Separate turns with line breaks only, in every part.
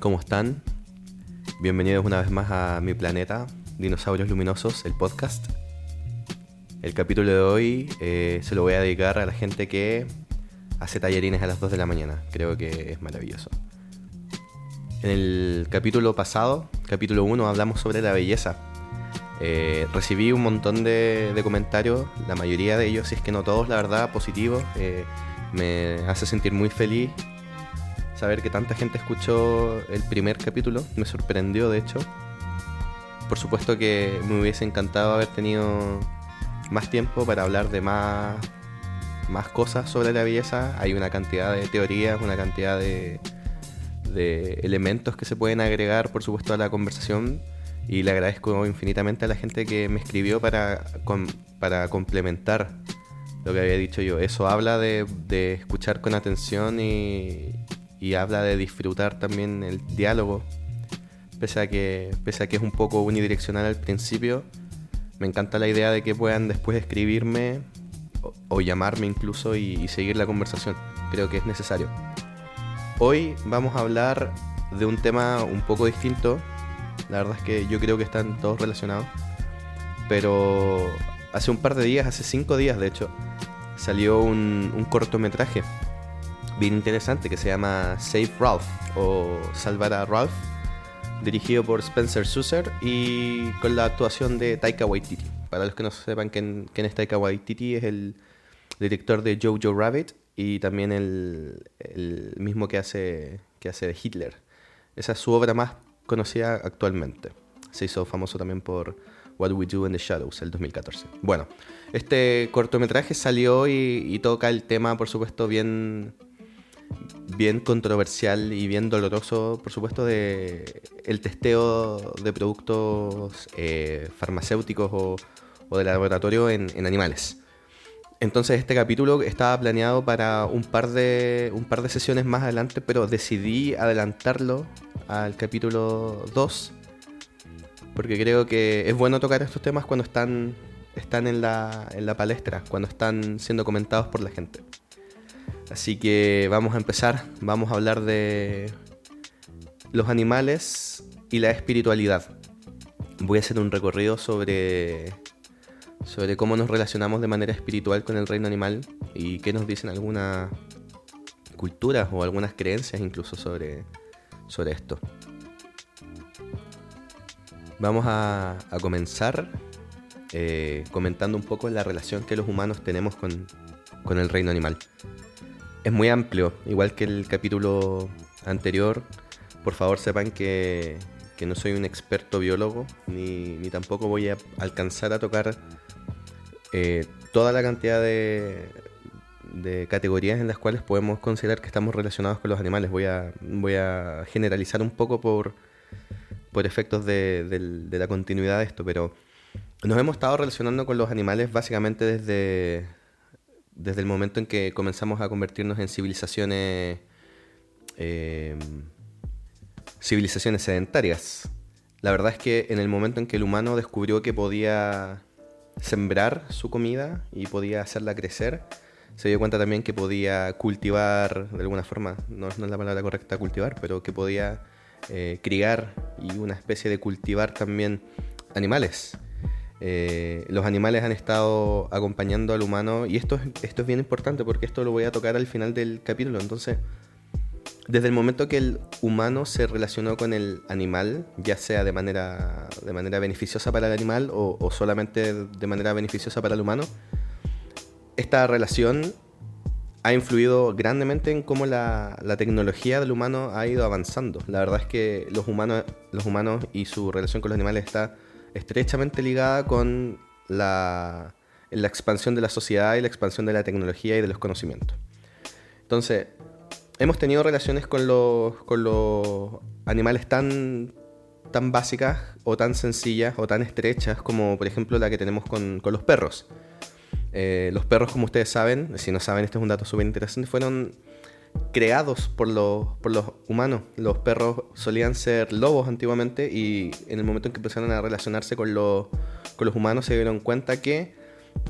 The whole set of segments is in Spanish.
¿Cómo están? Bienvenidos una vez más a mi planeta, Dinosaurios Luminosos, el podcast. El capítulo de hoy eh, se lo voy a dedicar a la gente que hace tallerines a las 2 de la mañana. Creo que es maravilloso. En el capítulo pasado, capítulo 1, hablamos sobre la belleza. Eh, recibí un montón de, comentarios, la mayoría de ellos, si es que no todos, la verdad, positivos. Eh, me hace sentir muy feliz saber que tanta gente escuchó el primer capítulo. Me sorprendió, de hecho. Por supuesto que me hubiese encantado haber tenido más tiempo para hablar de más, más cosas sobre la belleza. Hay una cantidad de teorías, una cantidad de, elementos que se pueden agregar, por supuesto, a la conversación. Y le agradezco infinitamente a la gente que me escribió para, para complementar lo que había dicho yo. Eso habla de, de escuchar con atención y, y habla de disfrutar también el diálogo. Pese a, que, pese a que es un poco unidireccional al principio, me encanta la idea de que puedan después escribirme o, llamarme incluso y, seguir la conversación. Creo que es necesario. Hoy vamos a hablar de un tema un poco distinto. La verdad es que yo creo que están todos relacionados. Pero hace un par de días, hace cinco días de hecho, salió un, un cortometraje bien interesante que se llama Save Ralph o Salvar a Ralph, dirigido por Spencer Susser y con la actuación de Taika Waititi. Para los que no sepan quién, quién es Taika Waititi, es el director de Jojo Rabbit y también el, el, mismo que hace, que hace Hitler. Esa es su obra más conocida actualmente. Se hizo famoso también por What We Do in the Shadows, el 2014. Bueno, este cortometraje salió y toca el tema, por supuesto, bien bien controversial y bien doloroso, por supuesto, de el testeo de productos eh, farmacéuticos o, de laboratorio en, animales. Entonces este capítulo estaba planeado para un par de un par de sesiones más adelante, pero decidí adelantarlo al capítulo 2 porque creo que es bueno tocar estos temas cuando están están en la, en la palestra, cuando están siendo comentados por la gente. Así que vamos a empezar, vamos a hablar de los animales y la espiritualidad. Voy a hacer un recorrido sobre, sobre cómo nos relacionamos de manera espiritual con el reino animal y qué nos dicen algunas culturas o algunas creencias incluso sobre, sobre esto. Vamos a, comenzar eh, comentando un poco la relación que los humanos tenemos con, con el reino animal es muy amplio, igual que el capítulo anterior. Por favor sepan que, no soy un experto biólogo, ni, tampoco voy a alcanzar a tocar eh, toda la cantidad de, de categorías en las cuales podemos considerar que estamos relacionados con los animales. Voy a, voy a generalizar un poco por, por efectos de, de la continuidad de esto, pero nos hemos estado relacionando con los animales básicamente desde, desde el momento en que comenzamos a convertirnos en civilizaciones eh, civilizaciones sedentarias. La verdad es que en el momento en que el humano descubrió que podía sembrar su comida y podía hacerla crecer, se dio cuenta también que podía cultivar, de alguna forma, no, es la palabra correcta cultivar, pero que podía eh, criar y una especie de cultivar también animales. Eh, los animales han estado acompañando al humano y esto, esto es bien importante porque esto lo voy a tocar al final del capítulo. Entonces, desde el momento que el humano se relacionó con el animal, ya sea de manera, de manera beneficiosa para el animal o, solamente de manera beneficiosa para el humano, esta relación ha influido grandemente en cómo la, la, tecnología del humano ha ido avanzando. La verdad es que los humanos, los humanos y su relación con los animales está estrechamente ligada con la, la expansión de la sociedad y la expansión de la tecnología y de los conocimientos. Entonces, hemos tenido relaciones con los, con los animales tan, tan básicas o tan sencillas o tan estrechas como por ejemplo la que tenemos con, con los perros. Eh, los perros, como ustedes saben, si no saben, este es un dato súper interesante, fueron creados por los, por los humanos. Los perros solían ser lobos antiguamente y en el momento en que empezaron a relacionarse con los, con los humanos se dieron cuenta que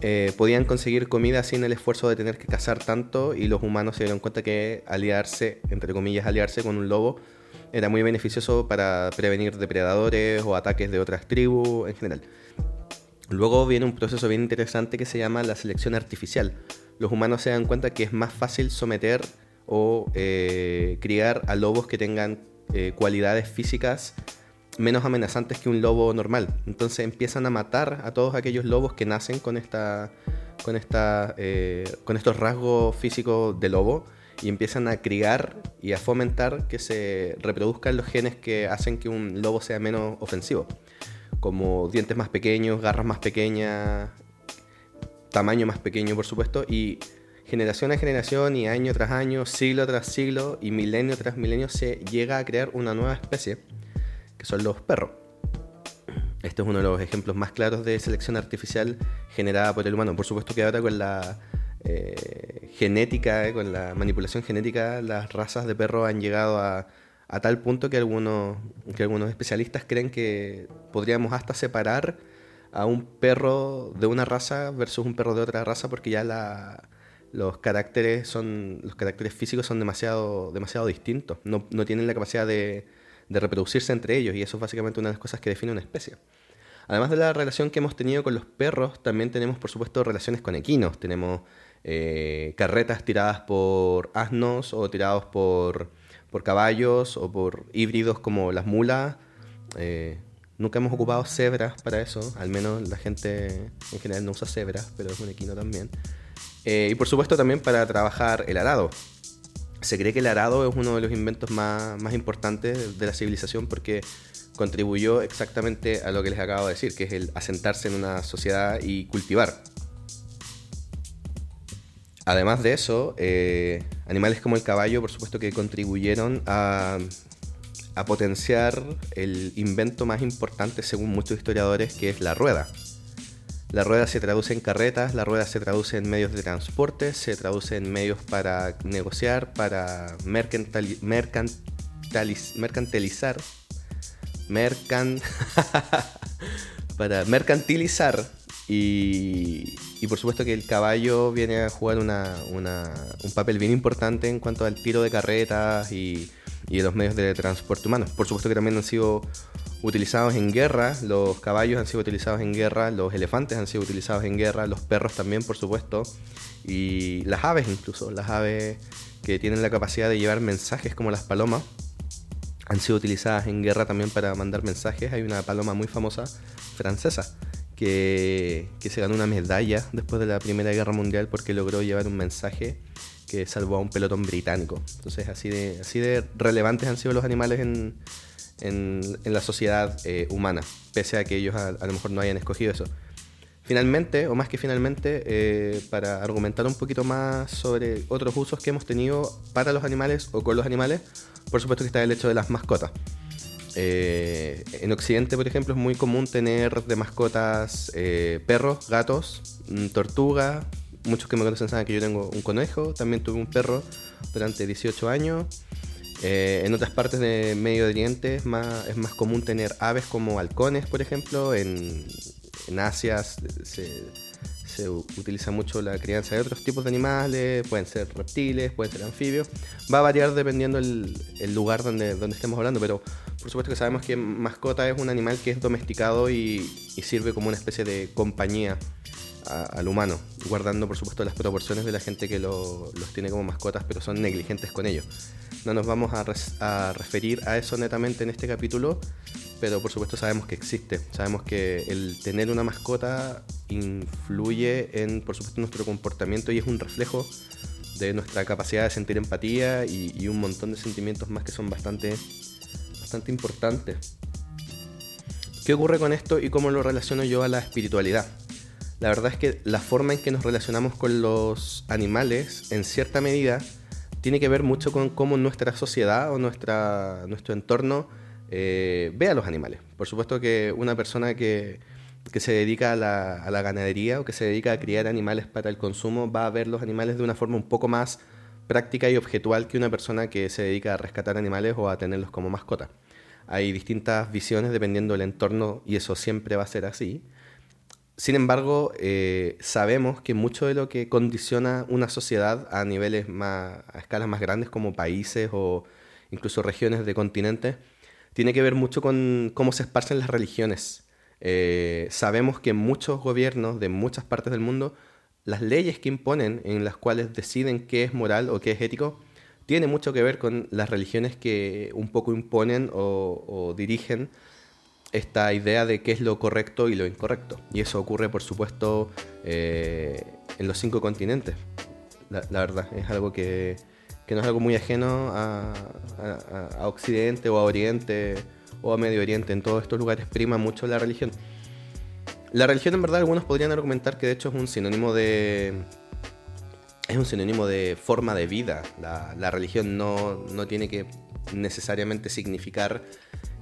eh, podían conseguir comida sin el esfuerzo de tener que cazar tanto y los humanos se dieron cuenta que aliarse, entre comillas, aliarse con un lobo era muy beneficioso para prevenir depredadores o ataques de otras tribus en general. Luego viene un proceso bien interesante que se llama la selección artificial. Los humanos se dan cuenta que es más fácil someter o eh, criar a lobos que tengan eh, cualidades físicas menos amenazantes que un lobo normal. Entonces empiezan a matar a todos aquellos lobos que nacen con, esta, con, esta, eh, con estos rasgos físicos de lobo y empiezan a criar y a fomentar que se reproduzcan los genes que hacen que un lobo sea menos ofensivo, como dientes más pequeños, garras más pequeñas, tamaño más pequeño por supuesto, y generación a generación y año tras año, siglo tras siglo y milenio tras milenio se llega a crear una nueva especie, que son los perros. Este es uno de los ejemplos más claros de selección artificial generada por el humano. Por supuesto que ahora con la eh, genética, eh, con la manipulación genética, las razas de perros han llegado a, tal punto que algunos, que algunos especialistas creen que podríamos hasta separar a un perro de una raza versus un perro de otra raza porque ya la, los caracteres son los caracteres físicos son demasiado demasiado distintos no, no tienen la capacidad de, de, reproducirse entre ellos y eso es básicamente una de las cosas que define una especie además de la relación que hemos tenido con los perros también tenemos por supuesto relaciones con equinos tenemos eh, carretas tiradas por asnos o tirados por, por, caballos o por híbridos como las mulas. Eh, nunca hemos ocupado cebras para eso, al menos la gente en general no usa cebras, pero es un equino también. Eh, y por supuesto también para trabajar el arado. Se cree que el arado es uno de los inventos más, más importantes de la civilización porque contribuyó exactamente a lo que les acabo de decir, que es el asentarse en una sociedad y cultivar. Además de eso, eh, animales como el caballo, por supuesto que contribuyeron a, potenciar el invento más importante, según muchos historiadores, que es la rueda. La rueda se traduce en carretas, la rueda se traduce en medios de transporte, se traduce en medios para negociar, para mercantilizar, para mercantilizar y, por supuesto que el caballo viene a jugar un papel bien importante en cuanto al tiro de carretas y, y los medios de transporte humanos. Por supuesto que también han sido utilizados en guerra, los caballos han sido utilizados en guerra, los elefantes han sido utilizados en guerra, los perros también, por supuesto, y las aves incluso, las aves que tienen la capacidad de llevar mensajes como las palomas, han sido utilizadas en guerra también para mandar mensajes. Hay una paloma muy famosa francesa que, se ganó una medalla después de la Primera Guerra Mundial porque logró llevar un mensaje que salvó a un pelotón británico. Entonces así de, así de relevantes han sido los animales en, la sociedad eh, humana, pese a que ellos a, lo mejor no hayan escogido eso. Finalmente, o más que finalmente, eh, para argumentar un poquito más sobre otros usos que hemos tenido para los animales o con los animales, por supuesto que está el hecho de las mascotas. Eh, en Occidente, por ejemplo, es muy común tener de mascotas eh, perros, gatos, mm, tortugas. Muchos que me conocen saben que yo tengo un conejo, también tuve un perro durante 18 años. Eh, en otras partes de Medio Oriente es más, es más común tener aves como halcones, por ejemplo. En, en Asia se, se utiliza mucho la crianza de otros tipos de animales, pueden ser reptiles, pueden ser anfibios. Va a variar dependiendo el, el lugar donde, donde estemos hablando, pero por supuesto que sabemos que mascota es un animal que es domesticado y, sirve como una especie de compañía al humano, guardando por supuesto las proporciones de la gente que los tiene como mascotas, pero son negligentes con ellos. No nos vamos a, a referir a eso netamente en este capítulo, pero por supuesto sabemos que existe. Sabemos que el tener una mascota influye en, por supuesto, nuestro comportamiento y es un reflejo de nuestra capacidad de sentir empatía y, un montón de sentimientos más que son bastante, bastante importantes. ¿Qué ocurre con esto y cómo lo relaciono yo a la espiritualidad? La verdad es que la forma en que nos relacionamos con los animales, en cierta medida, tiene que ver mucho con cómo nuestra sociedad o nuestro entorno eh, ve a los animales. Por supuesto que una persona que, se dedica a la, ganadería o que se dedica a criar animales para el consumo va a ver los animales de una forma un poco más práctica y objetual que una persona que se dedica a rescatar animales o a tenerlos como mascota. Hay distintas visiones dependiendo del entorno y eso siempre va a ser así. Sin embargo, eh, sabemos que mucho de lo que condiciona una sociedad a niveles más, a escalas más grandes como países o incluso regiones de continentes, tiene que ver mucho con cómo se esparcen las religiones. Eh, sabemos que muchos gobiernos de muchas partes del mundo, las leyes que imponen, en las cuales deciden qué es moral o qué es ético, tiene mucho que ver con las religiones que un poco imponen o, dirigen esta idea de qué es lo correcto y lo incorrecto. Y eso ocurre, por supuesto, eh, en los cinco continentes. La, verdad, es algo que, no es algo muy ajeno a, a Occidente o a Oriente o a Medio Oriente. En todos estos lugares prima mucho la religión. La religión en verdad algunos podrían argumentar que de hecho es un sinónimo de... Es un sinónimo de forma de vida. La, religión no, tiene que necesariamente significar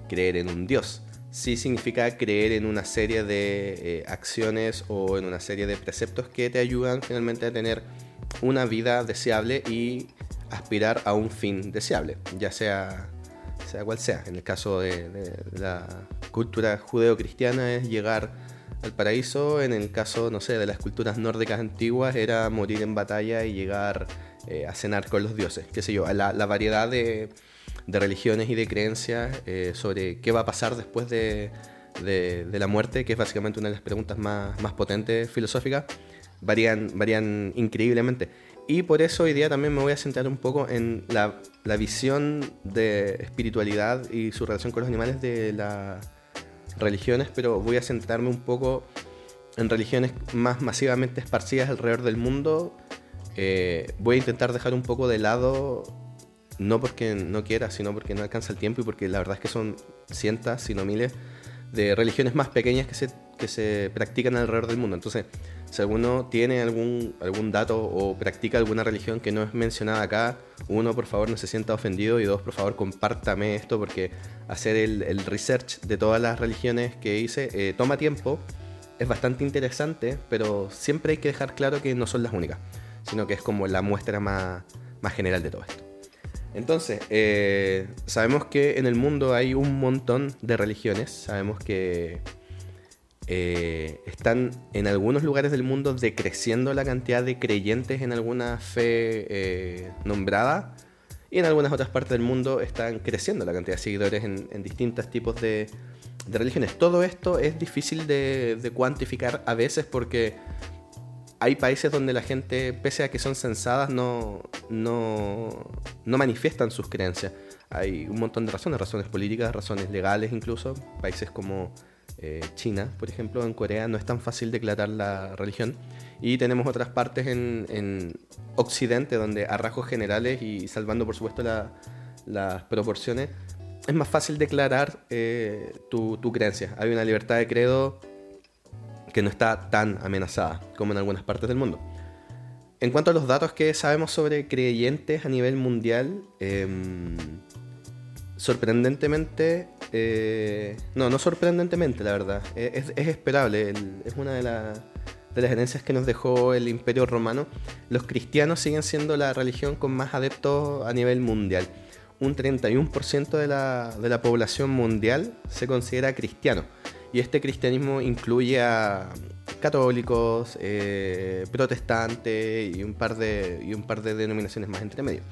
creer en un Dios. Sí significa creer en una serie de eh, acciones o en una serie de preceptos que te ayudan finalmente a tener una vida deseable y aspirar a un fin deseable, ya sea sea cual sea. En el caso de, la cultura judeo-cristiana es llegar al paraíso, en el caso, no sé, de las culturas nórdicas antiguas era morir en batalla y llegar eh, a cenar con los dioses, qué sé yo, la, variedad de, religiones y de creencias eh, sobre qué va a pasar después de, la muerte, que es básicamente una de las preguntas más, más potentes filosóficas, varían, varían increíblemente. Y por eso hoy día también me voy a centrar un poco en la, visión de espiritualidad y su relación con los animales de las religiones, pero voy a centrarme un poco en religiones más masivamente esparcidas alrededor del mundo. Eh, voy a intentar dejar un poco de lado, no porque no quiera, sino porque no alcanza el tiempo y porque la verdad es que son cientos, si no miles, de religiones más pequeñas que se, que se practican alrededor del mundo. Entonces, si alguno tiene algún, algún dato o practica alguna religión que no es mencionada acá, uno, por favor, no se sienta ofendido y dos, por favor, compártame esto porque hacer el, research de todas las religiones que hice eh, toma tiempo, es bastante interesante, pero siempre hay que dejar claro que no son las únicas, sino que es como la muestra más, más general de todo esto. Entonces, eh, sabemos que en el mundo hay un montón de religiones, sabemos que eh, están en algunos lugares del mundo decreciendo la cantidad de creyentes en alguna fe eh, nombrada y en algunas otras partes del mundo están creciendo la cantidad de seguidores en, distintos tipos de, religiones. Todo esto es difícil de, cuantificar a veces porque hay países donde la gente, pese a que son censadas, no, no, no manifiestan sus creencias. Hay un montón de razones, razones políticas, razones legales incluso. Países como eh, China, por ejemplo, en Corea no es tan fácil declarar la religión. Y tenemos otras partes en, Occidente donde a rasgos generales y salvando por supuesto las proporciones, es más fácil declarar eh, tu, creencia. Hay una libertad de credo que no está tan amenazada como en algunas partes del mundo. En cuanto a los datos que sabemos sobre creyentes a nivel mundial, em, sorprendentemente eh, no, no sorprendentemente, la verdad. Es, esperable. es una de, de, las herencias que nos dejó el Imperio Romano. Los cristianos siguen siendo la religión con más adeptos a nivel mundial. Un 31% de la, de la población mundial se considera cristiano. Y este cristianismo incluye a católicos, eh, protestantes y un, par de, denominaciones más entre medio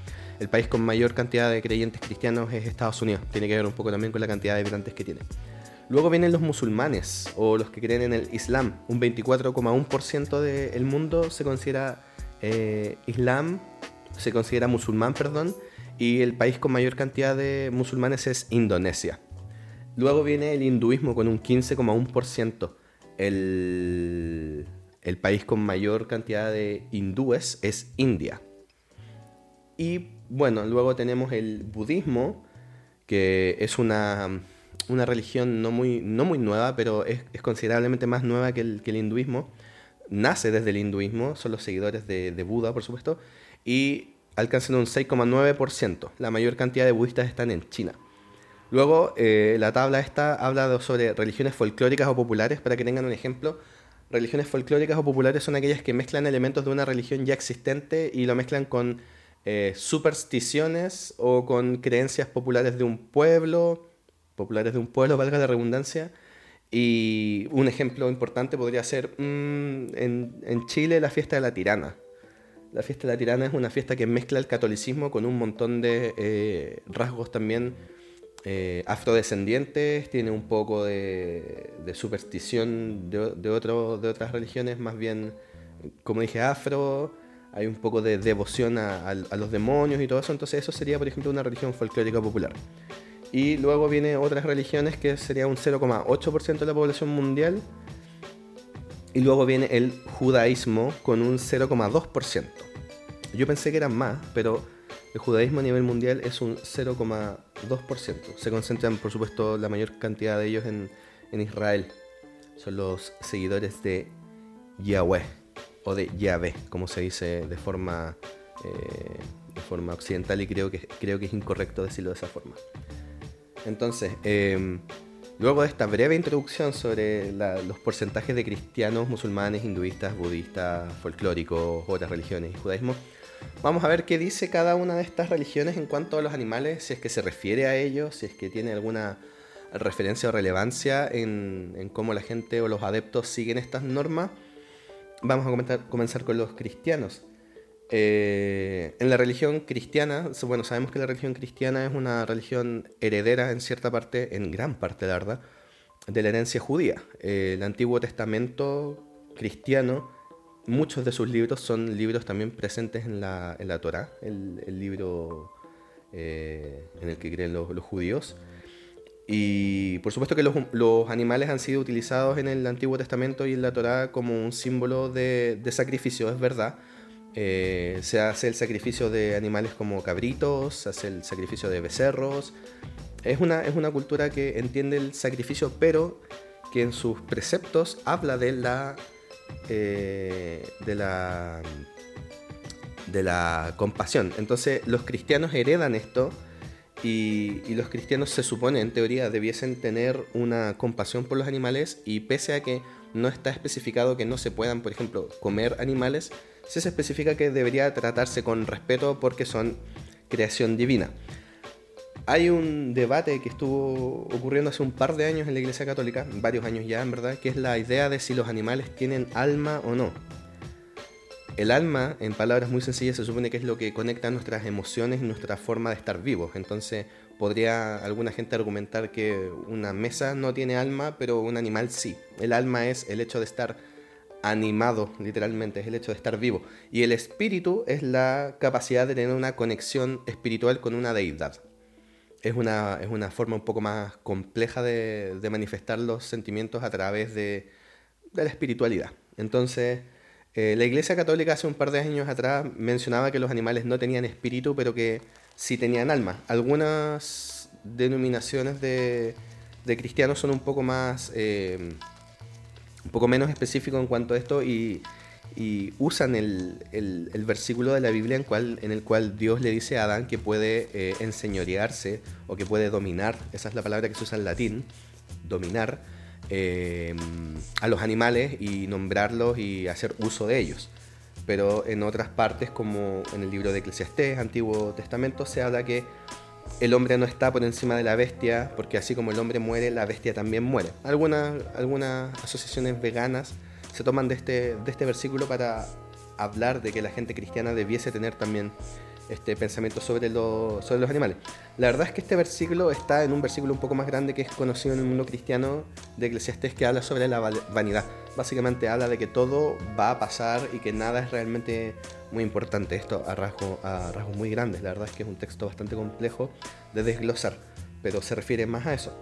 el país con mayor cantidad de creyentes cristianos es Estados Unidos. Tiene que ver un poco también con la cantidad de habitantes que tiene. Luego vienen los musulmanes o los que creen en el Islam. Un 24,1% del mundo se considera eh, Islam, se considera musulmán, perdón, y el país con mayor cantidad de musulmanes es Indonesia. Luego viene el hinduismo con un 15,1%. El, el país con mayor cantidad de hindúes es India. Y bueno, luego tenemos el budismo, que es una, religión no muy, no muy nueva, pero es, considerablemente más nueva que el, hinduismo. Nace desde el hinduismo, son los seguidores de, Buda, por supuesto, y alcanzan un 6,9%. La mayor cantidad de budistas están en China. Luego, eh, la tabla esta habla sobre religiones folclóricas o populares, para que tengan un ejemplo. Religiones folclóricas o populares son aquellas que mezclan elementos de una religión ya existente y lo mezclan con eh, supersticiones o con creencias populares de un pueblo, populares de un pueblo, valga la redundancia. Y un ejemplo importante podría ser mm, en, Chile la fiesta de la tirana. La fiesta de la tirana es una fiesta que mezcla el catolicismo con un montón de eh, rasgos también eh, afrodescendientes, tiene un poco de, superstición de, otras religiones, más bien, como dije, afro, hay un poco de devoción a, los demonios y todo eso, entonces eso sería, por ejemplo, una religión folclórica popular. Y luego viene otras religiones que sería un 0,8% de la población mundial. Y luego viene el judaísmo con un 0,2%. Yo pensé que eran más, pero el judaísmo a nivel mundial es un 0,2%. Se concentran, por supuesto, la mayor cantidad de ellos en, en Israel. Son los seguidores de Yahweh o de Yahvé, como se dice de forma, eh, de forma occidental y creo que, creo que es incorrecto decirlo de esa forma. Entonces, em, luego de esta breve introducción sobre los porcentajes de cristianos, musulmanes, hinduistas, budistas, folclóricos, otras religiones y judaísmo, vamos a ver qué dice cada una de estas religiones en cuanto a los animales, si es que se refiere a ellos, si es que tiene alguna referencia o relevancia en, cómo la gente o los adeptos siguen estas normas vamos a comenzar con los cristianos. Eh, en la religión cristiana, bueno, sabemos que la religión cristiana es una religión heredera en cierta parte, en gran parte, la de la herencia judía. Eh, el Antiguo Testamento cristiano, muchos de sus libros son libros también presentes en la, en la Torah, el, libro eh, en el que creen los, judíos. Y por supuesto que los, los, animales han sido utilizados en el Antiguo Testamento y en la Torá como un símbolo de, de sacrificio, es verdad. Eh, se hace el sacrificio de animales como cabritos, se hace el sacrificio de becerros. Es una, es una cultura que entiende el sacrificio, pero que en sus preceptos habla de la, eh, de la, de la compasión. Entonces los cristianos heredan esto y, los cristianos se supone, en teoría, debiesen tener una compasión por los animales y pese a que no está especificado que no se puedan, por ejemplo, comer animales, se especifica que debería tratarse con respeto porque son creación divina. Hay un debate que estuvo ocurriendo hace un par de años en la Iglesia Católica, varios años ya en verdad, que es la idea de si los animales tienen alma o no. El alma, en palabras muy sencillas, se supone que es lo que conecta nuestras emociones y nuestra forma de estar vivos. Entonces, podría alguna gente argumentar que una mesa no tiene alma, pero un animal sí. El alma es el hecho de estar animado, literalmente, es el hecho de estar vivo. Y el espíritu es la capacidad de tener una conexión espiritual con una deidad. Es una, es una forma un poco más compleja de, manifestar los sentimientos a través de, la espiritualidad. Entonces, eh, la Iglesia Católica hace un par de años atrás mencionaba que los animales no tenían espíritu, pero que sí tenían alma. Algunas denominaciones de, cristianos son un poco más, eh, un poco menos específicos en cuanto a esto y, usan el, versículo de la Biblia en, en el cual Dios le dice a Adán que puede eh, enseñorearse o que puede dominar, esa es la palabra que se usa en latín, dominar Em, a los animales y nombrarlos y hacer uso de ellos. Pero en otras partes, como en el libro de Eclesiastés, Antiguo Testamento, se habla que el hombre no está por encima de la bestia, porque así como el hombre muere, la bestia también muere. Algunas, algunas asociaciones veganas se toman de este, de este versículo para hablar de que la gente cristiana debiese tener también este pensamiento sobre, sobre los animales. La verdad es que este versículo está en un versículo un poco más grande que es conocido en el mundo cristiano de Eclesiastés que habla sobre la vanidad. Básicamente habla de que todo va a pasar y que nada es realmente muy importante. Esto a, a rasgos muy grandes. La verdad es que es un texto bastante complejo de desglosar, pero se refiere más a eso.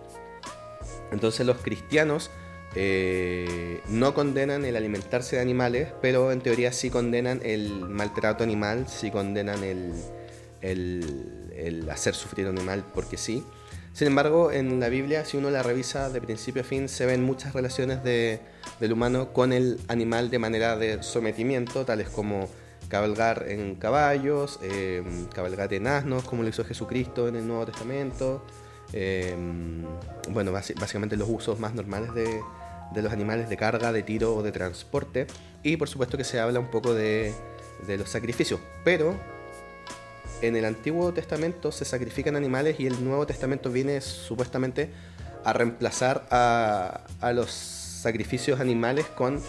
Entonces los cristianos eh, no condenan el alimentarse de animales, pero en teoría sí condenan el maltrato animal, sí condenan el, hacer sufrir un animal porque sí. Sin embargo, en la Biblia, si uno la revisa de principio a fin, se ven muchas relaciones de, del humano con el animal de manera de sometimiento, tales como cabalgar en caballos, eh, cabalgar en asnos, como lo hizo Jesucristo en el Nuevo Testamento. Eh, bueno, básicamente los usos más normales de, de los animales de carga, de tiro o de transporte. Y por supuesto que se habla un poco de, los sacrificios. Pero en el Antiguo Testamento se sacrifican animales y el Nuevo Testamento viene supuestamente a reemplazar a, a los sacrificios animales con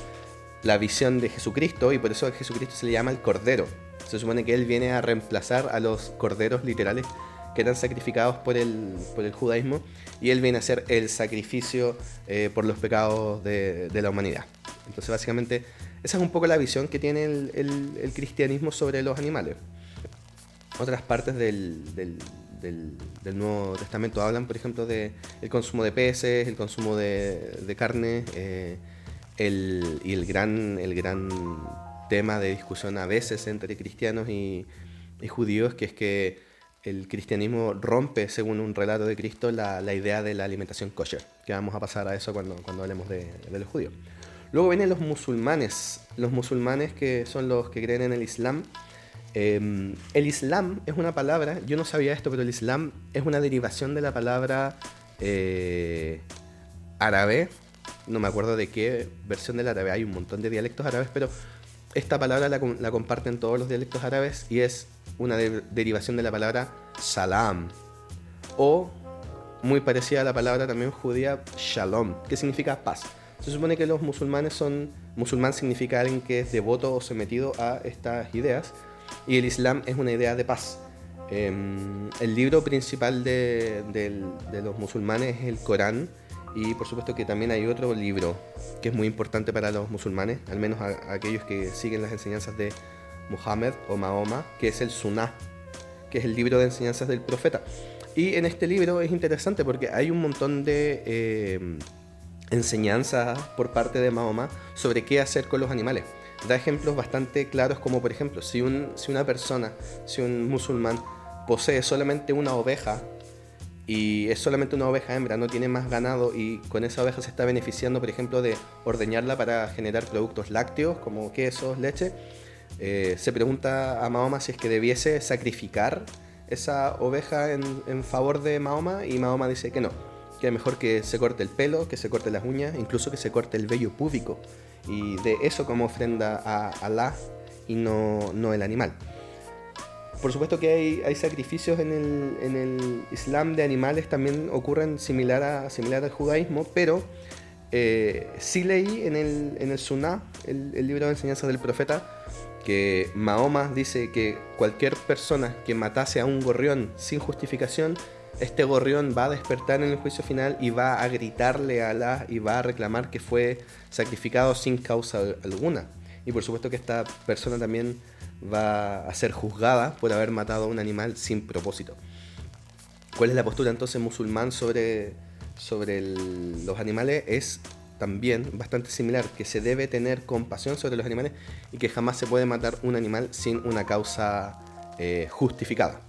la visión de Jesucristo y por eso a Jesucristo se le llama el Cordero. Se supone que él viene a reemplazar a los corderos literales que eran sacrificados por el, por el judaísmo y él viene a ser el sacrificio eh, por los pecados de, la humanidad. Entonces básicamente esa es un poco la visión que tiene el, cristianismo sobre los animales. Otras partes del, Nuevo Testamento hablan, por ejemplo, del el consumo de peces, el consumo de, carne, eh, y el gran, el gran tema de discusión a veces entre cristianos y, y judíos, que es que el cristianismo rompe, según un relato de Cristo, la, idea de la alimentación kosher, que vamos a pasar a eso cuando, cuando hablemos de, los judíos. Luego vienen los musulmanes, los musulmanes que son los que creen en el Islam. Em, el Islam es una palabra, yo no sabía esto, pero el Islam es una derivación de la palabra eh, árabe, no me acuerdo de qué versión del árabe, hay un montón de dialectos árabes, pero esta palabra la, comparten todos los dialectos árabes y es una derivación de la palabra salam, o muy parecida a la palabra también judía shalom, que significa paz. Se supone que los musulmanes son, musulmán significa alguien que es devoto o sometido a estas ideas, y el Islam es una idea de paz. Em, el libro principal de, los musulmanes es el Corán, y por supuesto que también hay otro libro que es muy importante para los musulmanes, al menos aquellos que siguen las enseñanzas de Muhammad o Mahoma, que es el Sunnah, que es el libro de enseñanzas del profeta. Y en este libro es interesante porque hay un montón de eh, enseñanzas por parte de Mahoma sobre qué hacer con los animales. Da ejemplos bastante claros como por ejemplo, si, un, si una persona, si un musulmán posee solamente una oveja y es solamente una oveja hembra, no tiene más ganado y con esa oveja se está beneficiando, por ejemplo, de ordeñarla para generar productos lácteos como quesos, leche, eh, se pregunta a Mahoma si es que debiese sacrificar esa oveja en, favor de Mahoma y Mahoma dice que no, que es mejor que se corte el pelo, que se corte las uñas, incluso que se corte el vello púbico y de eso como ofrenda a Alá y no, no el animal. Por supuesto que hay, sacrificios en el, Islam de animales, también ocurren similar, a, similar al judaísmo, pero eh, sí leí en el, Sunnah, el, el libro de enseñanzas del profeta, que Mahoma dice que cualquier persona que matase a un gorrión sin justificación, este gorrión va a despertar en el juicio final y va a gritarle a Alá y va a reclamar que fue sacrificado sin causa alguna. Y por supuesto que esta persona también va a ser juzgada por haber matado a un animal sin propósito. ¿Cuál es la postura entonces musulmán sobre, sobre los animales? Es también bastante similar, que se debe tener compasión sobre los animales y que jamás se puede matar un animal sin una causa eh, justificada.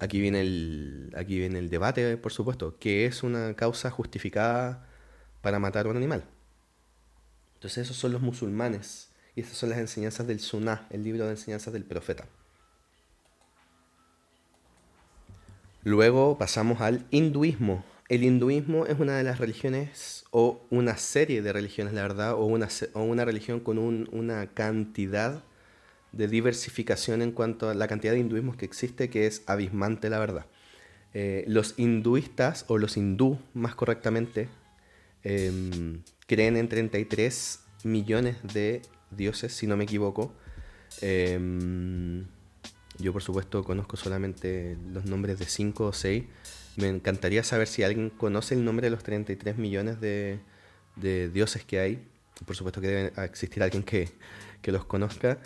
Aquí viene, el, aquí viene el debate, por supuesto, ¿qué es una causa justificada para matar a un animal? Entonces esos son los musulmanes y esas son las enseñanzas del Sunnah, el libro de enseñanzas del profeta. Luego pasamos al hinduismo. El hinduismo es una de las religiones, o una serie de religiones, la verdad, o una, o una religión con una cantidad de diversificación en cuanto a la cantidad de hinduismos que existe, que es abismante, la verdad. Eh, los hinduistas, o los hindú más correctamente, em, creen en 33 millones de dioses, si no me equivoco. Em, yo, por supuesto, conozco solamente los nombres de 5 o 6 me encantaría saber si alguien conoce el nombre de los 33 millones de, dioses que hay. Por supuesto que debe existir alguien que, los conozca.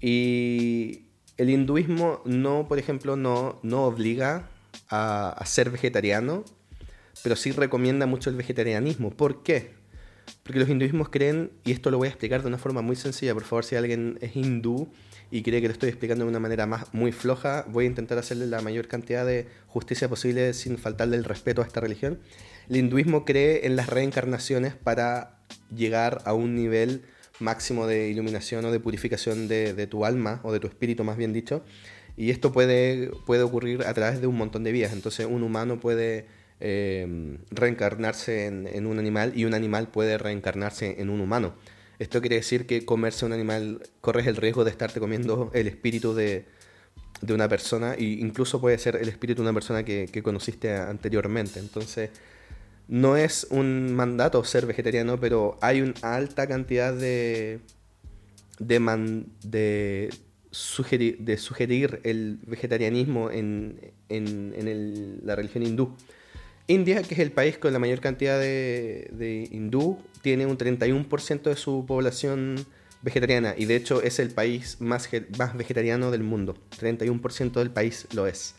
Y el hinduismo no, por ejemplo, no, no obliga a, ser vegetariano, pero sí recomienda mucho el vegetarianismo. ¿Por qué? Porque los hinduismos creen, y esto lo voy a explicar de una forma muy sencilla, por favor, si alguien es hindú y cree que lo estoy explicando de una manera más, muy floja, voy a intentar hacerle la mayor cantidad de justicia posible sin faltarle el respeto a esta religión. El hinduismo cree en las reencarnaciones para llegar a un nivel máximo de iluminación o de purificación de, tu alma o de tu espíritu, más bien dicho. Y esto puede, puede ocurrir a través de un montón de vías. Entonces un humano puede eh, reencarnarse en, en, un animal y un animal puede reencarnarse en un humano. Esto quiere decir que comerse un animal corres el riesgo de estarte comiendo el espíritu de, una persona e incluso puede ser el espíritu de una persona que, conociste anteriormente. Entonces, no es un mandato ser vegetariano, pero hay una alta cantidad de, de, sugerir, de sugerir el vegetarianismo en, la religión hindú. India, que es el país con la mayor cantidad de, hindú, tiene un 31% de su población vegetariana y de hecho es el país más, vegetariano del mundo. 31% del país lo es.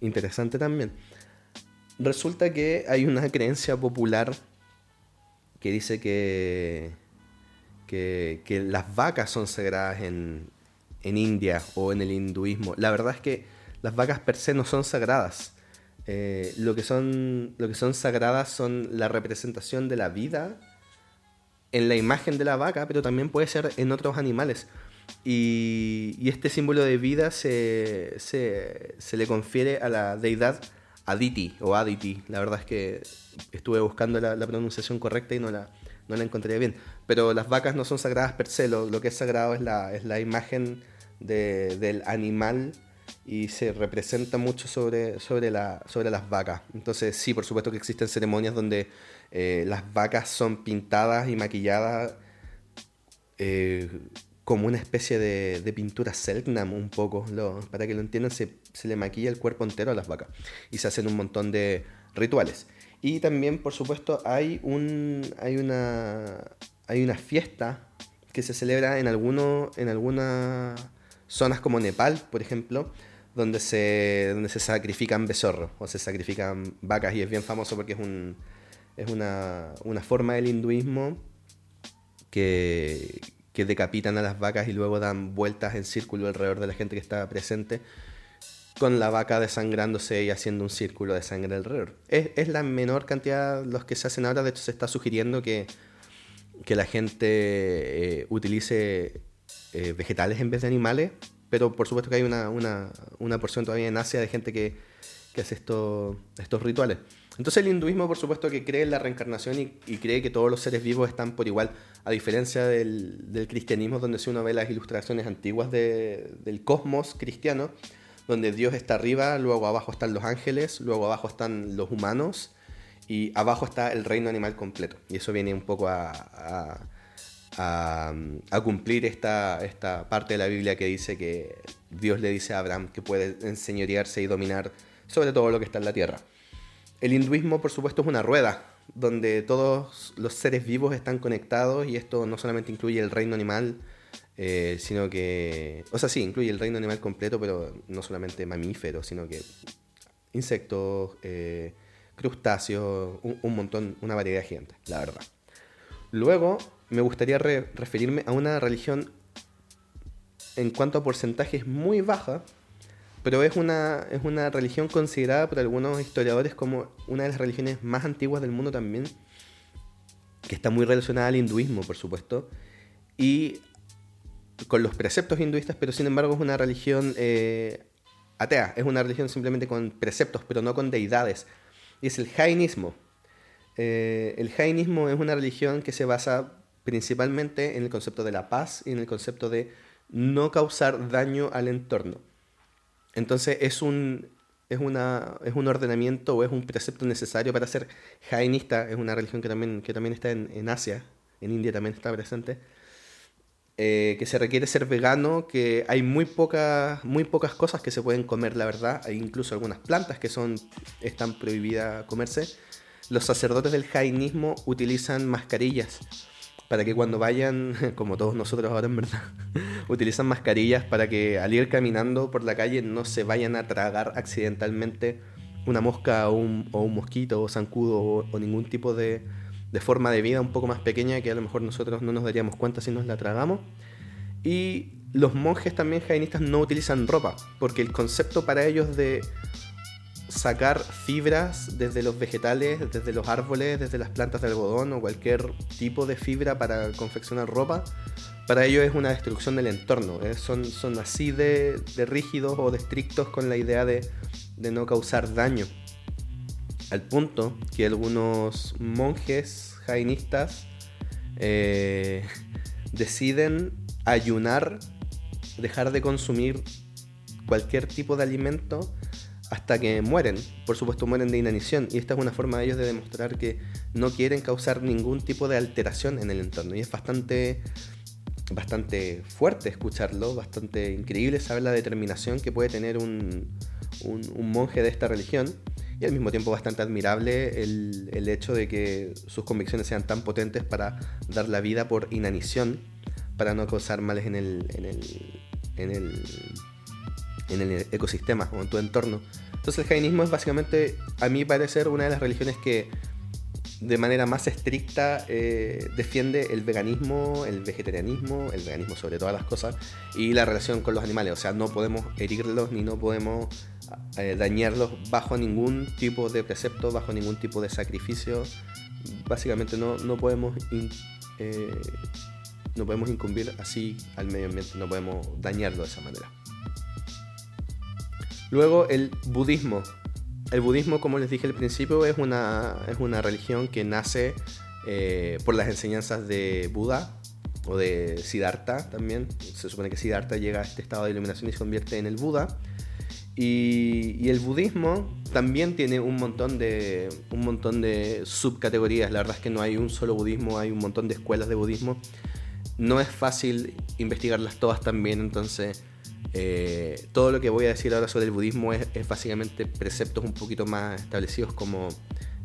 Interesante también. Resulta que hay una creencia popular que dice que, que, las vacas son sagradas en, India o en el hinduismo. La verdad es que las vacas per se no son sagradas. Eh, lo, que son, lo que son sagradas son la representación de la vida en la imagen de la vaca, pero también puede ser en otros animales. Y, este símbolo de vida se, se, le confiere a la deidad Aditi o Aditi. La verdad es que estuve buscando la, pronunciación correcta y no la, no la encontré bien. Pero las vacas no son sagradas per se, lo, que es sagrado es la, es la imagen del animal y se representa mucho sobre, sobre, la, sobre las vacas. Entonces sí, por supuesto que existen ceremonias donde eh, las vacas son pintadas y maquilladas eh, como una especie de, pintura Selknam un poco. para que lo entiendan, se, le maquilla el cuerpo entero a las vacas y se hacen un montón de rituales. Y también, por supuesto, hay, un, hay, una, hay una fiesta que se celebra en, alguno, en algunas zonas como Nepal, por ejemplo, donde se, donde se sacrifican besorros o se sacrifican vacas y es bien famoso porque es, un, es una, una forma del hinduismo que, que decapitan a las vacas y luego dan vueltas en círculo alrededor de la gente que está presente, con la vaca desangrándose y haciendo un círculo de sangre alrededor. Es, es la menor cantidad los que se hacen ahora, de hecho se está sugiriendo que, que la gente eh, utilice eh, vegetales en vez de animales, pero por supuesto que hay una, una, una porción todavía en Asia de gente que, que hace esto, estos rituales. Entonces el hinduismo, por supuesto, que cree en la reencarnación y, cree que todos los seres vivos están por igual, a diferencia del, cristianismo, donde si uno ve las ilustraciones antiguas del cosmos cristiano, donde Dios está arriba, luego abajo están los ángeles, luego abajo están los humanos y abajo está el reino animal completo. Y eso viene un poco a, a, cumplir esta, esta parte de la Biblia que dice que Dios le dice a Abraham que puede enseñorearse y dominar sobre todo lo que está en la tierra. El hinduismo, por supuesto, es una rueda donde todos los seres vivos están conectados y esto no solamente incluye el reino animal, eh, sino que, o sea, sí, incluye el reino animal completo, pero no solamente mamíferos, sino que insectos, eh, crustáceos, un, montón, una variedad de gente, la verdad. Luego, me gustaría referirme a una religión en cuanto a porcentajes muy baja, pero es una, es una religión considerada por algunos historiadores como una de las religiones más antiguas del mundo también, que está muy relacionada al hinduismo, por supuesto, y con los preceptos hinduistas, pero sin embargo es una religión eh, atea, es una religión simplemente con preceptos, pero no con deidades, y es el jainismo. Eh, el jainismo es una religión que se basa principalmente en el concepto de la paz y en el concepto de no causar daño al entorno. Entonces es un, es, una, es un ordenamiento o es un precepto necesario para ser jainista, es una religión que también, que también está en, Asia, en India también está presente, eh, que se requiere ser vegano, que hay muy, pocas muy pocas cosas que se pueden comer, la verdad, hay incluso algunas plantas que son, están prohibidas comerse. Los sacerdotes del jainismo utilizan mascarillas para que cuando vayan, como todos nosotros ahora en verdad, utilizan mascarillas para que al ir caminando por la calle no se vayan a tragar accidentalmente una mosca o un, mosquito o zancudo o, ningún tipo de, de, forma de vida un poco más pequeña que a lo mejor nosotros no nos daríamos cuenta si nos la tragamos. Y los monjes también jainistas no utilizan ropa, porque el concepto para ellos de sacar fibras desde los vegetales, desde los árboles, desde las plantas de algodón o cualquier tipo de fibra para confeccionar ropa, para ellos es una destrucción del entorno. ¿eh? Son, son así de, rígidos o de estrictos con la idea de, no causar daño. Al punto que algunos monjes jainistas eh, deciden ayunar, dejar de consumir cualquier tipo de alimento hasta que mueren. Por supuesto, mueren de inanición. Y esta es una forma de ellos de demostrar que no quieren causar ningún tipo de alteración en el entorno. Y es bastante bastante fuerte escucharlo, bastante increíble saber la determinación que puede tener un, monje de esta religión y al mismo tiempo bastante admirable el, el, hecho de que sus convicciones sean tan potentes para dar la vida por inanición, para no causar males en el, en el, en el, en el ecosistema o en tu entorno. Entonces el jainismo es básicamente, a mi parecer, una de las religiones que de manera más estricta eh, defiende el veganismo, el vegetarianismo, el veganismo sobre todas las cosas y la relación con los animales. O sea, no podemos herirlos ni no podemos eh, dañarlos bajo ningún tipo de precepto, bajo ningún tipo de sacrificio. Básicamente no, no podemos eh, no podemos incumbir así al medio ambiente, no podemos dañarlo de esa manera. Luego el budismo. El budismo, como les dije al principio, es una, es una religión que nace eh, por las enseñanzas de Buda o de Siddhartha también. Se supone que Siddhartha llega a este estado de iluminación y se convierte en el Buda. Y, el budismo también tiene un montón, de, un montón de subcategorías. La verdad es que no hay un solo budismo, hay un montón de escuelas de budismo. No es fácil investigarlas todas también, entonces eh, todo lo que voy a decir ahora sobre el budismo es, básicamente preceptos un poquito más establecidos como,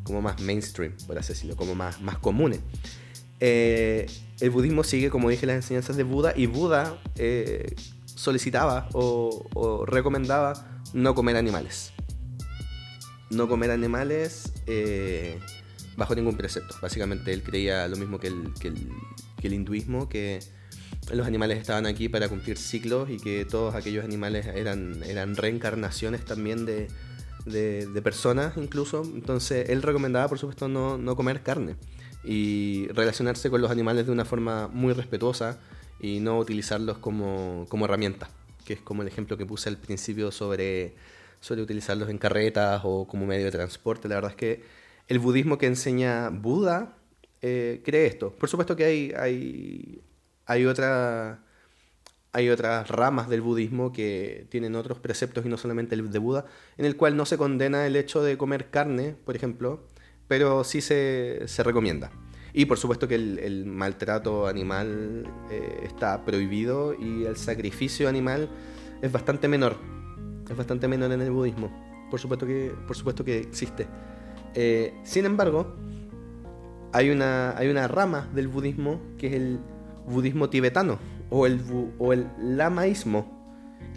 como más mainstream, por así decirlo, como más, más comunes. Eh, el budismo sigue, como dije, las enseñanzas de Buda y Buda eh, solicitaba o, recomendaba no comer animales. No comer animales bajo ningún precepto. Básicamente él creía lo mismo que el, que el, que el hinduismo, que los animales estaban aquí para cumplir ciclos y que todos aquellos animales eran, eran reencarnaciones también de, de, personas incluso. Entonces él recomendaba, por supuesto, no, no, comer carne y relacionarse con los animales de una forma muy respetuosa y no utilizarlos como, como herramienta, que es como el ejemplo que puse al principio sobre, sobre utilizarlos en carretas o como medio de transporte. La verdad es que el budismo que enseña Buda eh, cree esto. Por supuesto que hay, hay, hay, otra, hay otras ramas del budismo que tienen otros preceptos y no solamente el de Buda, en el cual no se condena el hecho de comer carne, por ejemplo, pero sí se, recomienda. Y por supuesto que el, maltrato animal eh, está prohibido y el sacrificio animal es bastante menor. Es bastante menor en el budismo. Por supuesto que, por supuesto que existe. Eh, sin embargo, hay una, hay una rama del budismo que es el budismo tibetano o el, o el lamaísmo,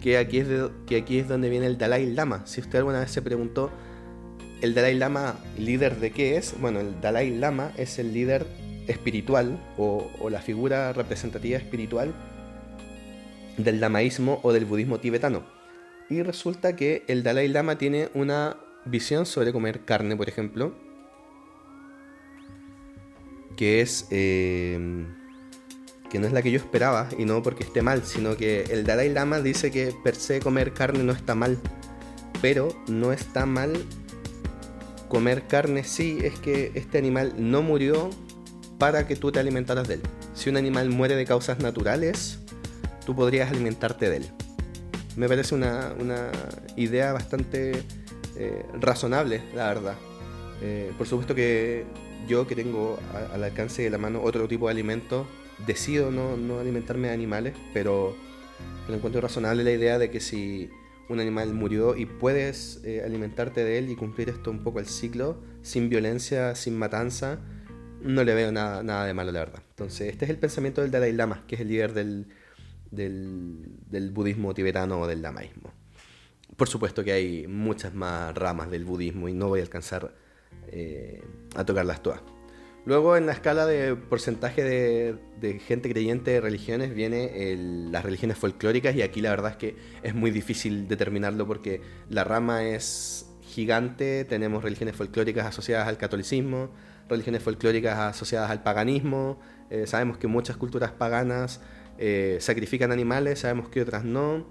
que aquí, es que aquí es donde viene el Dalai Lama. Si usted alguna vez se preguntó, ¿el Dalai Lama líder de qué es? Bueno, el Dalai Lama es el líder espiritual o, la figura representativa espiritual del lamaísmo o del budismo tibetano. Y resulta que el Dalai Lama tiene una visión sobre comer carne, por ejemplo, que es eh, que no es la que yo esperaba, y no porque esté mal, sino que el Dalai Lama dice que per se comer carne no está mal, pero no está mal comer carne si es que este animal no murió para que tú te alimentaras de él. Si un animal muere de causas naturales, tú podrías alimentarte de él. Me parece una, idea bastante eh, razonable, la verdad. Eh, por supuesto que yo que tengo al alcance de la mano otro tipo de alimentos, decido no, alimentarme de animales, pero, lo encuentro razonable la idea de que si un animal murió y puedes eh, alimentarte de él y cumplir esto un poco el ciclo, sin violencia, sin matanza, no le veo nada, nada de malo, la verdad. Entonces, este es el pensamiento del Dalai Lama, que es el líder del, del, budismo tibetano o del lamaísmo. Por supuesto que hay muchas más ramas del budismo y no voy a alcanzar eh, a tocarlas todas. Luego en la escala de porcentaje de, gente creyente de religiones viene las religiones folclóricas y aquí la verdad es que es muy difícil determinarlo porque la rama es gigante, tenemos religiones folclóricas asociadas al catolicismo, religiones folclóricas asociadas al paganismo, eh, sabemos que muchas culturas paganas eh, sacrifican animales, sabemos que otras no.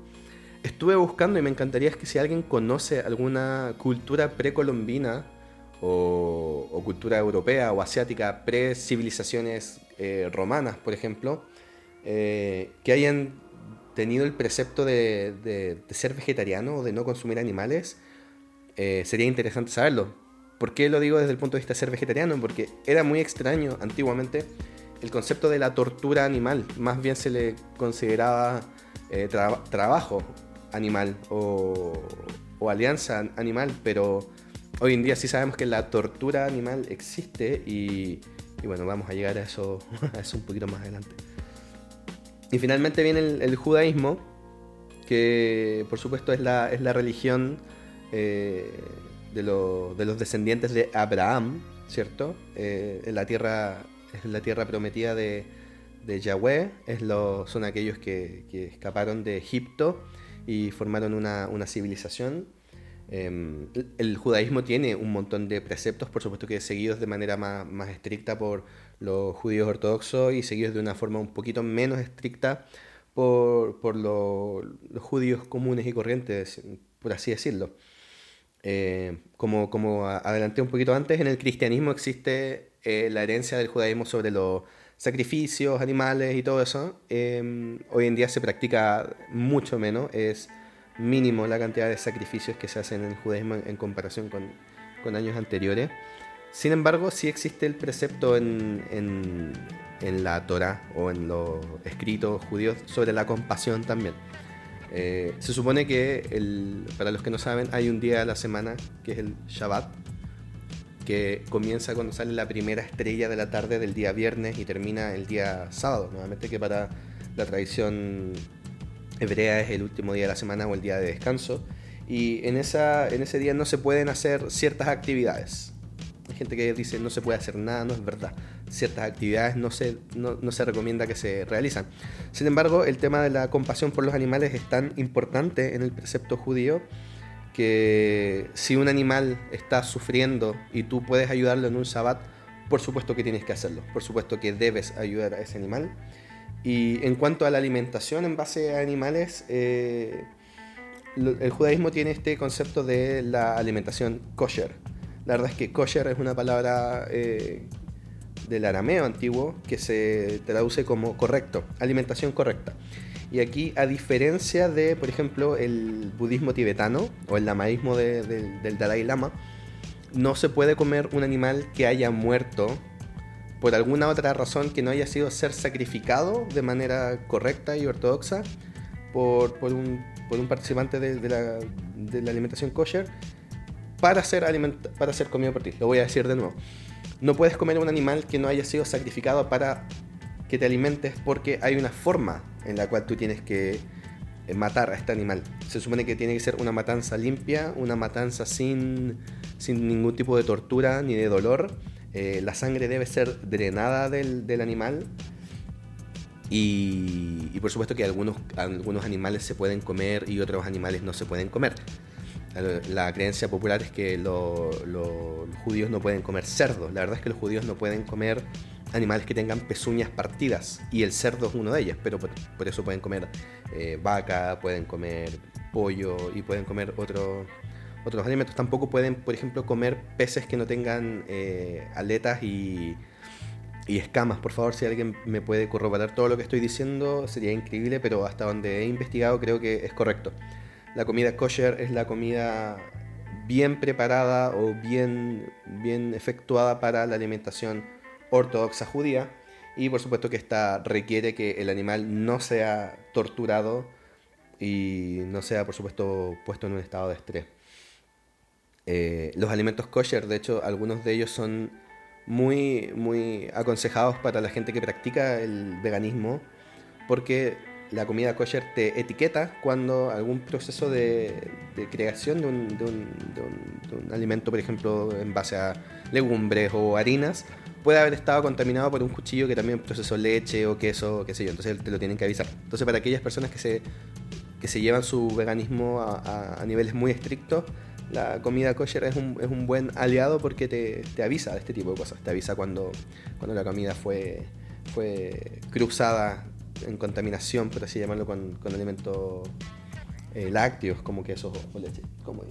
Estuve buscando y me encantaría que si alguien conoce alguna cultura precolombina, o, cultura europea o asiática pre-civilizaciones eh, romanas, por ejemplo, eh, que hayan tenido el precepto de, ser vegetariano o de no consumir animales, eh, sería interesante saberlo. ¿Por qué lo digo desde el punto de vista de ser vegetariano? Porque era muy extraño antiguamente el concepto de la tortura animal, más bien se le consideraba trabajo animal o, alianza animal, pero hoy en día sí sabemos que la tortura animal existe y, bueno, vamos a llegar a eso, a eso un poquito más adelante. Y finalmente viene el, judaísmo, que por supuesto es la, es la religión eh, de, de, los descendientes de Abraham, ¿cierto? Eh, en la tierra, es la tierra prometida de, de Yahweh, es lo, son aquellos que, escaparon de Egipto y formaron una, civilización. Em, el judaísmo tiene un montón de preceptos, por supuesto que seguidos de manera más, estricta por los judíos ortodoxos y seguidos de una forma un poquito menos estricta por, los judíos comunes y corrientes, por así decirlo. Eh, como, como adelanté un poquito antes, en el cristianismo existe eh, la herencia del judaísmo sobre los sacrificios, animales y todo eso. Em, hoy en día se practica mucho menos, es mínimo la cantidad de sacrificios que se hacen en el judaísmo en, comparación con, años anteriores. Sin embargo, sí existe el precepto en, en, en la Torah o en los escritos judíos sobre la compasión también. Eh, se supone que, el, para los que no saben, hay un día a la semana que es el Shabbat, que comienza cuando sale la primera estrella de la tarde del día viernes y termina el día sábado, nuevamente que para la tradición hebrea es el último día de la semana o el día de descanso. Y en, esa, en ese día no se pueden hacer ciertas actividades. Hay gente que dice no se puede hacer nada, no es verdad. Ciertas actividades no se, no, se recomienda que se realizan. Sin embargo, el tema de la compasión por los animales es tan importante en el precepto judío que si un animal está sufriendo y tú puedes ayudarlo en un sabbat, por supuesto que tienes que hacerlo. Por supuesto que debes ayudar a ese animal. Y en cuanto a la alimentación en base a animales, eh, el judaísmo tiene este concepto de la alimentación kosher la verdad es que kosher es una palabra eh, del arameo antiguo que se traduce como correcto, alimentación correcta. Y aquí, a diferencia de, por ejemplo, el budismo tibetano o el lamaísmo del Dalai Lama, no se puede comer un animal que haya muerto por alguna otra razón que no haya sido ser sacrificado de manera correcta y ortodoxa por, un, participante de, la, alimentación kosher para ser, para ser comido por ti. Lo voy a decir de nuevo. No puedes comer un animal que no haya sido sacrificado para que te alimentes porque hay una forma en la cual tú tienes que eh, matar a este animal. Se supone que tiene que ser una matanza limpia, una matanza sin ningún tipo de tortura ni de dolor. Eh, la sangre debe ser drenada del, del animal. Y, por supuesto que algunos, algunos animales se pueden comer y otros animales no se pueden comer. La, creencia popular es que los judíos no pueden comer cerdo. La verdad es que los judíos no pueden comer animales que tengan pezuñas partidas y el cerdo es uno de ellos, pero por, eso pueden comer eh, vaca, pueden comer pollo y pueden comer otros otros alimentos. Tampoco pueden, por ejemplo, comer peces que no tengan eh, aletas y, y escamas. Por favor, si alguien me puede corroborar todo lo que estoy diciendo, sería increíble, pero hasta donde he investigado creo que es correcto. La comida kosher es la comida bien preparada o bien, bien efectuada para la alimentación ortodoxa judía y por supuesto que esta requiere que el animal no sea torturado y no sea por supuesto puesto en un estado de estrés. Eh, los alimentos kosher, de hecho, algunos de ellos son muy, muy aconsejados para la gente que practica el veganismo porque la comida kosher te etiqueta cuando algún proceso de, creación de un, alimento, por ejemplo, en base a legumbres o harinas, puede haber estado contaminado por un cuchillo que también procesó leche o queso, qué sé yo. Entonces te lo tienen que avisar. Entonces, para aquellas personas que se, que se llevan su veganismo a, niveles muy estrictos, la comida kosher es un, es un buen aliado porque te, te, avisa de este tipo de cosas. Te avisa cuando, cuando la comida fue, fue cruzada en contaminación, por así llamarlo, con, con alimentos eh, lácteos como queso o leche, como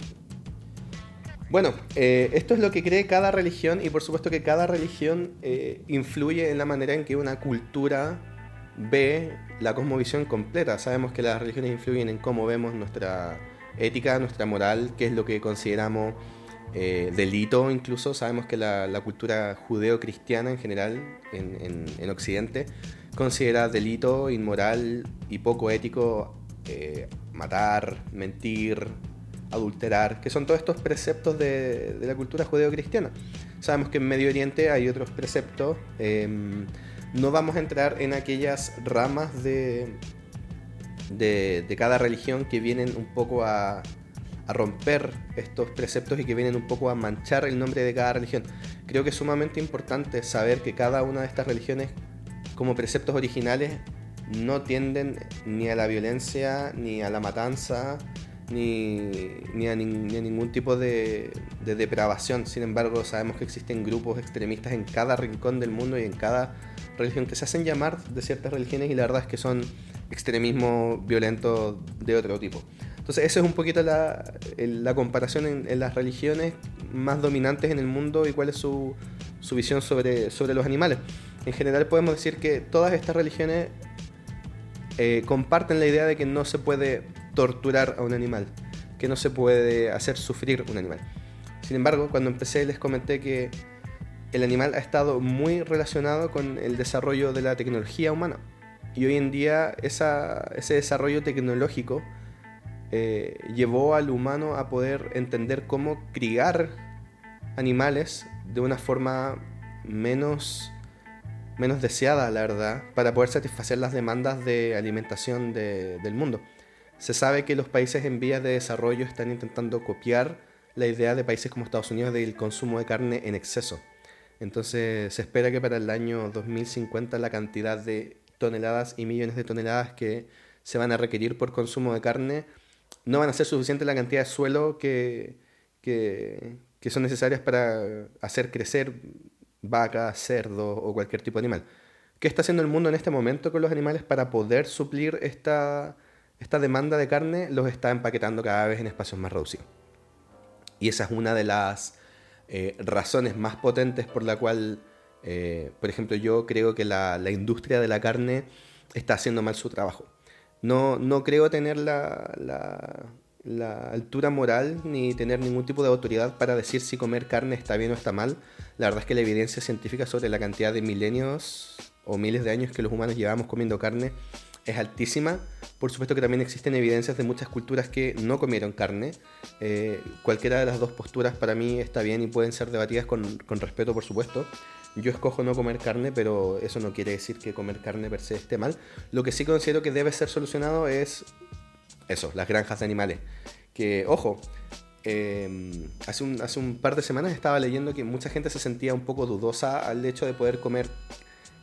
Bueno, eh, esto es lo que cree cada religión y por supuesto que cada religión eh, influye en la manera en que una cultura ve la cosmovisión completa. Sabemos que las religiones influyen en cómo vemos nuestra ética, nuestra moral, qué es lo que consideramos eh, delito incluso. Sabemos que la, cultura judeo-cristiana en general en, Occidente considera delito inmoral y poco ético eh, matar, mentir, adulterar, que son todos estos preceptos de, la cultura judeo-cristiana. Sabemos que en Medio Oriente hay otros preceptos. Em, no vamos a entrar en aquellas ramas de, de, cada religión que vienen un poco a, a, romper estos preceptos y que vienen un poco a manchar el nombre de cada religión. Creo que es sumamente importante saber que cada una de estas religiones, como preceptos originales, no tienden ni a la violencia, ni a la matanza, ni, a, ningún tipo de, depravación. Sin embargo, sabemos que existen grupos extremistas en cada rincón del mundo y en cada religión que se hacen llamar de ciertas religiones y la verdad es que son extremismo violento de otro tipo. Entonces, esa es un poquito la, comparación en, las religiones más dominantes en el mundo y cuál es su, visión sobre, los animales. En general podemos decir que todas estas religiones eh, comparten la idea de que no se puede torturar a un animal, que no se puede hacer sufrir un animal. Sin embargo, cuando empecé les comenté que el animal ha estado muy relacionado con el desarrollo de la tecnología humana. Y hoy en día ese desarrollo tecnológico eh, llevó al humano a poder entender cómo criar animales de una forma menos, menos deseada, la verdad, para poder satisfacer las demandas de alimentación del mundo. Se sabe que los países en vías de desarrollo están intentando copiar la idea de países como Estados Unidos del consumo de carne en exceso. Entonces se espera que para el año 2050 la cantidad de toneladas y millones de toneladas que se van a requerir por consumo de carne no van a ser suficiente la cantidad de suelo que, que, que son necesarias para hacer crecer vacas, cerdos o cualquier tipo de animal. ¿Qué está haciendo el mundo en este momento con los animales para poder suplir esta, esta demanda de carne los está empaquetando cada vez en espacios más reducidos. Y esa es una de las eh, razones más potentes por la cual, eh, por ejemplo, yo creo que la, industria de la carne está haciendo mal su trabajo. No, no creo tener la, la, altura moral ni tener ningún tipo de autoridad para decir si comer carne está bien o está mal. La verdad es que la evidencia científica sobre la cantidad de milenios o miles de años que los humanos llevamos comiendo carne es altísima. Por supuesto que también existen evidencias de muchas culturas que no comieron carne. Eh, cualquiera de las dos posturas para mí está bien y pueden ser debatidas con, respeto, por supuesto. Yo escojo no comer carne, pero eso no quiere decir que comer carne per se esté mal. Lo que sí considero que debe ser solucionado es eso, las granjas de animales. Que, ojo, em, hace, un, hace un par de semanas estaba leyendo que mucha gente se sentía un poco dudosa al hecho de poder comer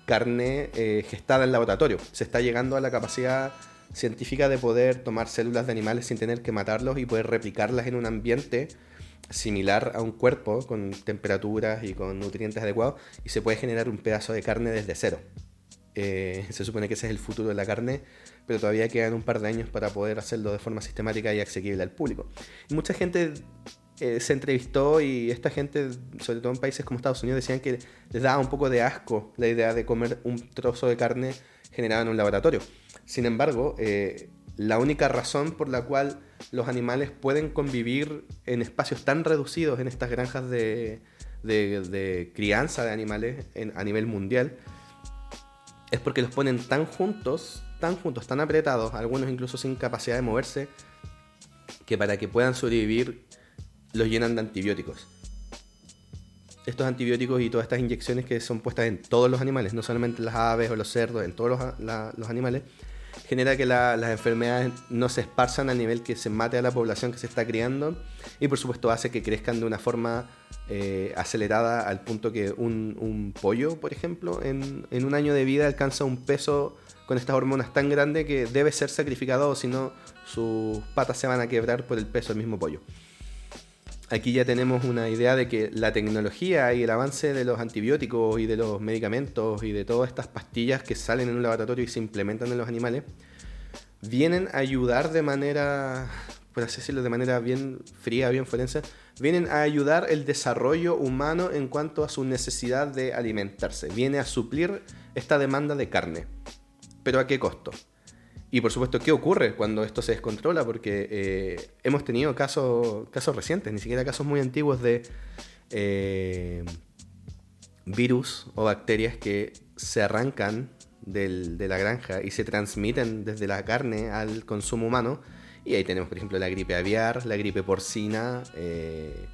carne eh, gestada en laboratorio. Se está llegando a la capacidad científica de poder tomar células de animales sin tener que matarlos y poder replicarlas en un ambiente similar a un cuerpo con temperaturas y con nutrientes adecuados y se puede generar un pedazo de carne desde cero. Eh, se supone que ese es el futuro de la carne, pero todavía quedan un par de años para poder hacerlo de forma sistemática y asequible al público. Y mucha gente eh, se entrevistó y esta gente, sobre todo en países como Estados Unidos, decían que les daba un poco de asco la idea de comer un trozo de carne generado en un laboratorio. Sin embargo, eh, la única razón por la cual los animales pueden convivir en espacios tan reducidos en estas granjas de, crianza de animales a nivel mundial es porque los ponen tan juntos, tan juntos, tan apretados, algunos incluso sin capacidad de moverse, que para que puedan sobrevivir los llenan de antibióticos. Estos antibióticos y todas estas inyecciones que son puestas en todos los animales, no solamente en las aves o los cerdos, en todos los, animales, genera que las enfermedades no se esparzan a nivel que se mate a la población que se está criando y por supuesto hace que crezcan de una forma eh, acelerada al punto que un, pollo, por ejemplo, en, en, un año de vida alcanza un peso con estas hormonas tan grande que debe ser sacrificado o si no sus patas se van a quebrar por el peso del mismo pollo aquí ya tenemos una idea de que la tecnología y el avance de los antibióticos y de los medicamentos y de todas estas pastillas que salen en un laboratorio y se implementan en los animales, vienen a ayudar de manera, por así decirlo, de manera bien fría, bien forense, vienen a ayudar el desarrollo humano en cuanto a su necesidad de alimentarse. Viene a suplir esta demanda de carne. ¿Pero a qué costo? Y por supuesto, ¿qué ocurre cuando esto se descontrola? Porque eh, hemos tenido casos, casos recientes, ni siquiera casos muy antiguos de eh, virus o bacterias que se arrancan de la granja y se transmiten desde la carne al consumo humano. Y ahí tenemos, por ejemplo, la gripe aviar, la gripe porcina, eh,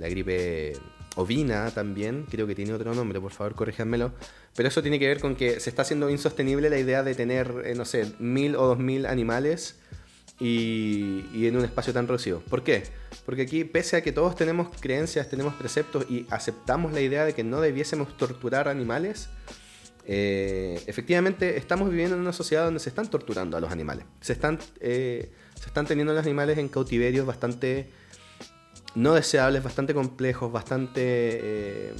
la gripe ovina también, creo que tiene otro nombre, por favor corríjanmelo, pero eso tiene que ver con que se está haciendo insostenible la idea de tener, eh, no sé, mil o dos mil animales y, en un espacio tan reducido. ¿Por qué? Porque aquí, pese a que todos tenemos creencias, tenemos preceptos y aceptamos la idea de que no debiésemos torturar animales, eh, efectivamente estamos viviendo en una sociedad donde se están torturando a los animales. Se están, eh, se están teniendo los animales en cautiverios bastante no deseables, bastante complejos, bastante, eh,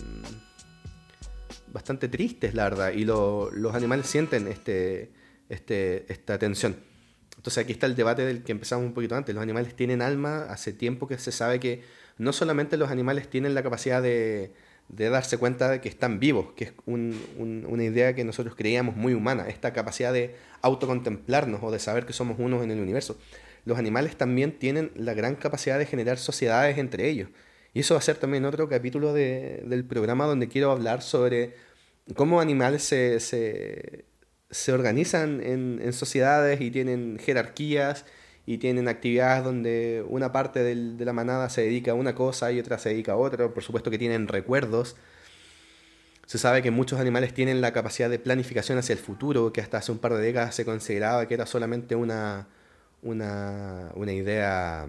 bastante tristes, la verdad. Y los animales sienten este, este, esta tensión. Entonces aquí está el debate del que empezamos un poquito antes. Los animales tienen alma, hace tiempo que se sabe que no solamente los animales tienen la capacidad de, de darse cuenta de que están vivos, que es una idea que nosotros creíamos muy humana, esta capacidad de autocontemplarnos o de saber que somos unos en el universo los animales también tienen la gran capacidad de generar sociedades entre ellos. Y eso va a ser también otro capítulo del programa donde quiero hablar sobre cómo animales se, se, organizan en, sociedades y tienen jerarquías y tienen actividades donde una parte de la manada se dedica a una cosa y otra se dedica a otra. Por supuesto que tienen recuerdos. Se sabe que muchos animales tienen la capacidad de planificación hacia el futuro, que hasta hace un par de décadas se consideraba que era solamente una, una, una idea,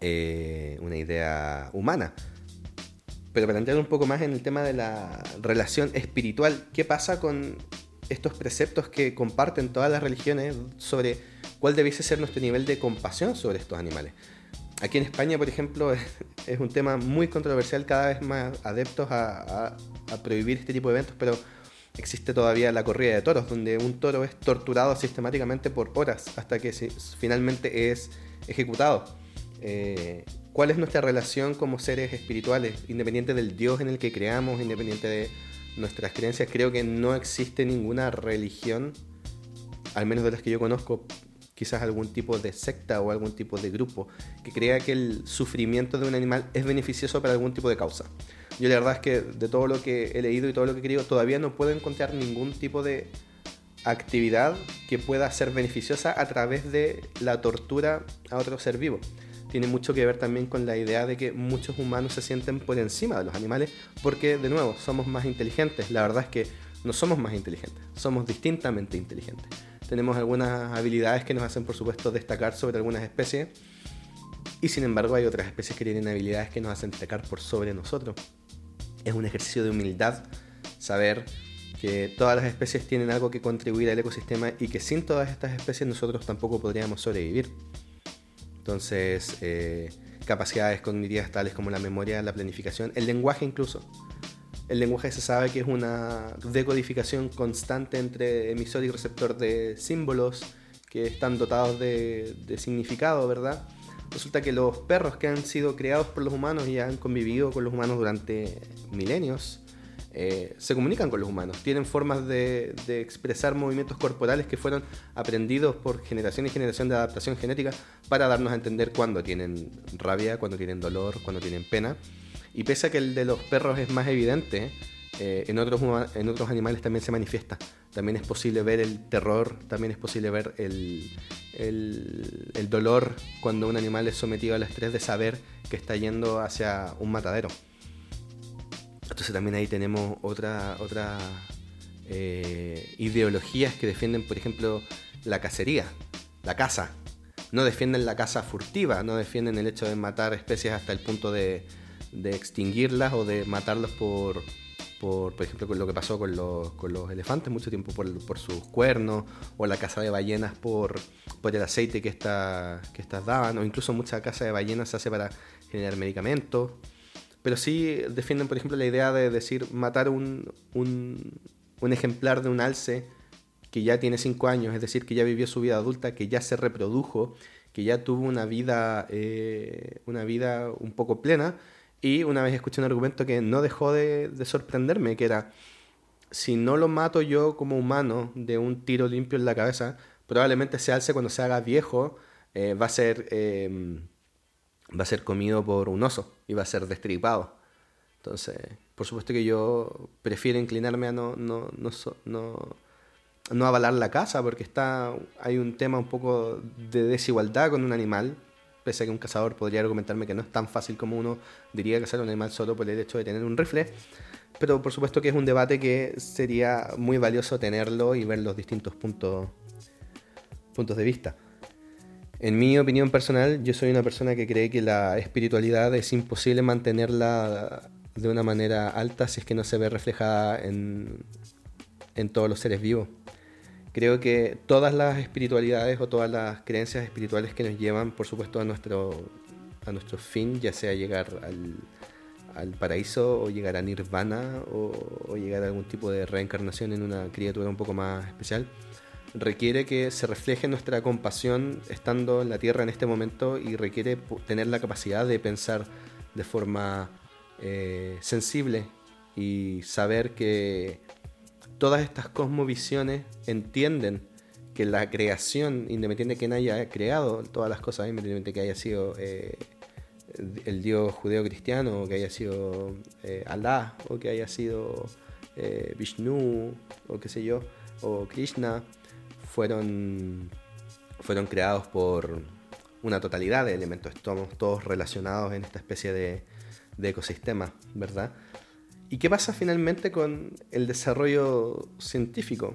eh, una idea humana. Pero para entrar un poco más en el tema de la relación espiritual, ¿qué pasa con estos preceptos que comparten todas las religiones sobre cuál debiese ser nuestro nivel de compasión sobre estos animales? Aquí en España, por ejemplo, es, un tema muy controversial, cada vez más adeptos a, a prohibir este tipo de eventos, pero existe todavía la corrida de toros, donde un toro es torturado sistemáticamente por horas hasta que finalmente es ejecutado. Eh, ¿Cuál es nuestra relación como seres espirituales, independiente del Dios en el que creamos, independiente de nuestras creencias? Creo que no existe ninguna religión, al menos de las que yo conozco, quizás algún tipo de secta o algún tipo de grupo, que crea que el sufrimiento de un animal es beneficioso para algún tipo de causa. Yo la verdad es que de todo lo que he leído y todo lo que he querido, todavía no puedo encontrar ningún tipo de actividad que pueda ser beneficiosa a través de la tortura a otro ser vivo. Tiene mucho que ver también con la idea de que muchos humanos se sienten por encima de los animales porque, de nuevo, somos más inteligentes. La verdad es que no somos más inteligentes, somos distintamente inteligentes. Tenemos algunas habilidades que nos hacen, por supuesto, destacar sobre algunas especies y, sin embargo, hay otras especies que tienen habilidades que nos hacen destacar por sobre nosotros es un ejercicio de humildad saber que todas las especies tienen algo que contribuir al ecosistema y que sin todas estas especies nosotros tampoco podríamos sobrevivir. Entonces, eh, capacidades cognitivas tales como la memoria, la planificación, el lenguaje incluso. El lenguaje se sabe que es una decodificación constante entre emisor y receptor de símbolos que están dotados de, de significado, ¿verdad? Resulta que los perros que han sido creados por los humanos y han convivido con los humanos durante milenios, eh, se comunican con los humanos, tienen formas de, expresar movimientos corporales que fueron aprendidos por generación y generación de adaptación genética para darnos a entender cuándo tienen rabia, cuándo tienen dolor, cuándo tienen pena. Y pese a que el de los perros es más evidente, eh, en, otros, en otros animales también se manifiesta. También es posible ver el terror, también es posible ver el, el, dolor cuando un animal es sometido al estrés de saber que está yendo hacia un matadero. Entonces también ahí tenemos otra, otra eh, ideologías que defienden, por ejemplo, la cacería, la caza. No defienden la caza furtiva, no defienden el hecho de matar especies hasta el punto de, de extinguirlas o de matarlos por, por, por ejemplo, con lo que pasó con los, con los elefantes mucho tiempo por, por, sus cuernos, o la caza de ballenas por, por el aceite que, esta, que estas daban, o incluso mucha caza de ballenas se hace para generar medicamentos. Pero sí defienden, por ejemplo, la idea de decir matar un, un, un ejemplar de un alce que ya tiene 5 años, es decir, que ya vivió su vida adulta, que ya se reprodujo, que ya tuvo una vida, eh, una vida un poco plena, y una vez escuché un argumento que no dejó de, sorprenderme, que era, si no lo mato yo como humano de un tiro limpio en la cabeza, probablemente se alce cuando se haga viejo, eh, va, a ser, em, va a ser comido por un oso y va a ser destripado. Entonces, por supuesto que yo prefiero inclinarme a no, no, no, no, no avalar la caza, porque está, hay un tema un poco de desigualdad con un animal, pese a que un cazador podría argumentarme que no es tan fácil como uno diría cazar un animal solo por el hecho de tener un rifle. Pero por supuesto que es un debate que sería muy valioso tenerlo y ver los distintos puntos, puntos de vista. En mi opinión personal, yo soy una persona que cree que la espiritualidad es imposible mantenerla de una manera alta si es que no se ve reflejada en, en todos los seres vivos. Creo que todas las espiritualidades o todas las creencias espirituales que nos llevan, por supuesto, a nuestro, a nuestro fin, ya sea llegar al, al paraíso o llegar a nirvana o, llegar a algún tipo de reencarnación en una criatura un poco más especial, requiere que se refleje nuestra compasión estando en la tierra en este momento y requiere tener la capacidad de pensar de forma eh, sensible y saber que todas estas cosmovisiones entienden que la creación, independiente de quién haya creado todas las cosas, independientemente de que haya sido eh, el dios judeo-cristiano, o que haya sido eh, Alá, o que haya sido eh, Vishnu, o qué sé yo, o Krishna, fueron, fueron creados por una totalidad de elementos. Estamos todos relacionados en esta especie de, de ecosistema, ¿verdad? ¿Y qué pasa finalmente con el desarrollo científico?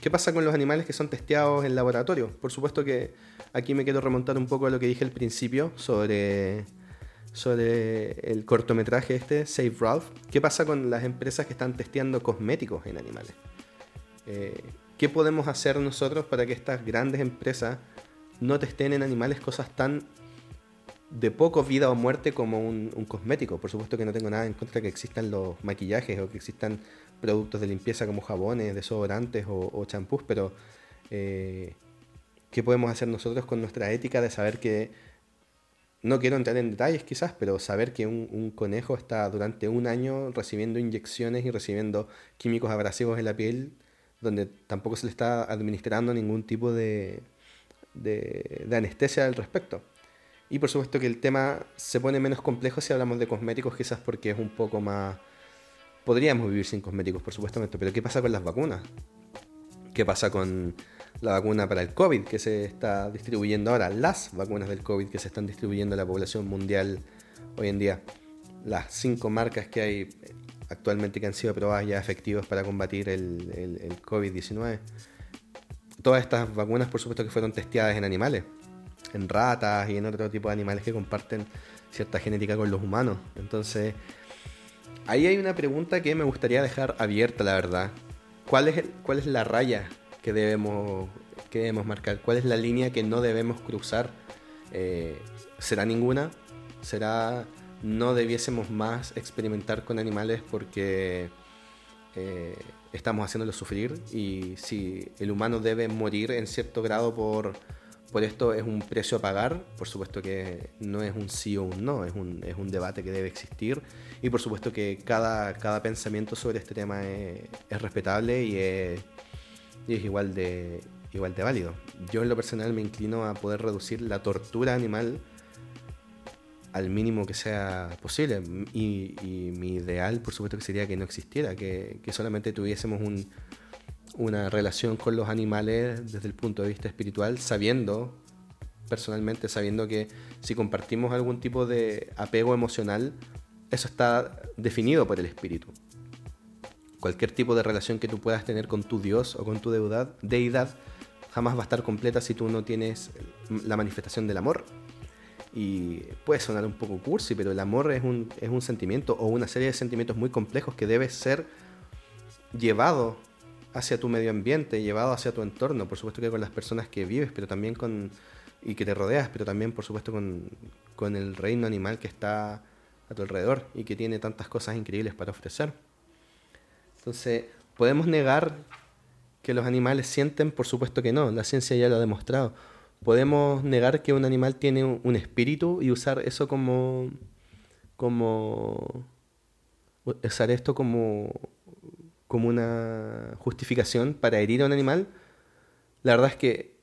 ¿Qué pasa con los animales que son testeados en laboratorio? Por supuesto que aquí me quiero remontar un poco a lo que dije al principio sobre, sobre el cortometraje este, Save Ralph. ¿Qué pasa con las empresas que están testeando cosméticos en animales? Eh, ¿Qué podemos hacer nosotros para que estas grandes empresas no testen en animales cosas tan de poco vida o muerte como un, cosmético? Por supuesto que no tengo nada en contra que existan los maquillajes o que existan productos de limpieza como jabones, desodorantes o champús, pero eh, qué podemos hacer nosotros con nuestra ética de saber que, no quiero entrar en detalles quizás, pero saber que un, conejo está durante un año recibiendo inyecciones y recibiendo químicos abrasivos en la piel, donde tampoco se le está administrando ningún tipo de, de, de anestesia al respecto. Y por supuesto que el tema se pone menos complejo si hablamos de cosméticos, quizás porque es un poco más... Podríamos vivir sin cosméticos, por supuesto, pero ¿qué pasa con las vacunas? ¿Qué pasa con la vacuna para el COVID que se está distribuyendo ahora, las vacunas del COVID que se están distribuyendo a la población mundial hoy en día, las cinco marcas que hay actualmente que han sido aprobadas ya efectivas para combatir el, el, COVID-19. Todas estas vacunas, por supuesto, que fueron testeadas en animales, en ratas y en otro tipo de animales que comparten cierta genética con los humanos. Entonces, ahí hay una pregunta que me gustaría dejar abierta, la verdad. ¿Cuál es, cuál es la raya que debemos, que debemos marcar? ¿Cuál es la línea que no debemos cruzar? Eh, ¿Será ninguna? ¿Será no debiésemos más experimentar con animales porque eh, estamos haciéndolos sufrir? Y si el humano debe morir en cierto grado por, por esto, ¿es un precio a pagar? Por supuesto que no es un sí o un no, es un, es un debate que debe existir. Y por supuesto que cada, cada pensamiento sobre este tema es, es respetable y es y es igual de, igual de válido. Yo en lo personal me inclino a poder reducir la tortura animal al mínimo que sea posible. Y, mi ideal, por supuesto, que sería que no existiera, que, solamente tuviésemos una relación con los animales desde el punto de vista espiritual, sabiendo, personalmente, sabiendo que si compartimos algún tipo de apego emocional, eso está definido por el espíritu cualquier tipo de relación que tú puedas tener con tu Dios o con tu deidad, deidad jamás va a estar completa si tú no tienes la manifestación del amor. Y puede sonar un poco cursi, pero el amor es un, es un sentimiento o una serie de sentimientos muy complejos que debe ser llevado hacia tu medio ambiente, llevado hacia tu entorno, por supuesto que con las personas que vives, pero también con y que te rodeas, pero también por supuesto con, con el reino animal que está a tu alrededor y que tiene tantas cosas increíbles para ofrecer. Entonces, ¿podemos negar que los animales sienten? Por supuesto que no, la ciencia ya lo ha demostrado. ¿Podemos negar que un animal tiene un espíritu y usar eso como... como usar esto como, como una justificación para herir a un animal? la verdad es que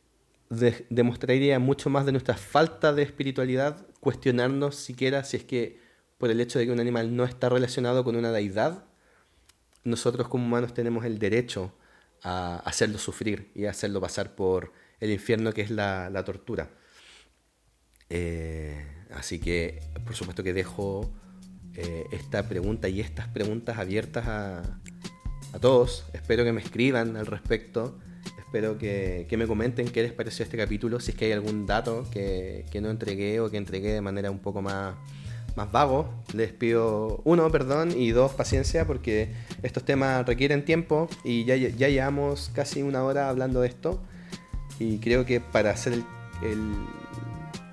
demostraría mucho más de nuestra falta de espiritualidad cuestionarnos siquiera si es que por el hecho de que un animal no está relacionado con una deidad, nosotros como humanos tenemos el derecho a hacerlo sufrir y a hacerlo pasar por el infierno que es la, tortura. Eh, así que, por supuesto que dejo eh, esta pregunta y estas preguntas abiertas a, a, todos. Espero que me escriban al respecto. Espero que, que, me comenten qué les pareció este capítulo, si es que hay algún dato que, que no entregué o que entregué de manera un poco más más vago, les pido uno, perdón, y dos, paciencia, porque estos temas requieren tiempo y ya, ya llevamos casi una hora hablando de esto. Y creo que para hacer el,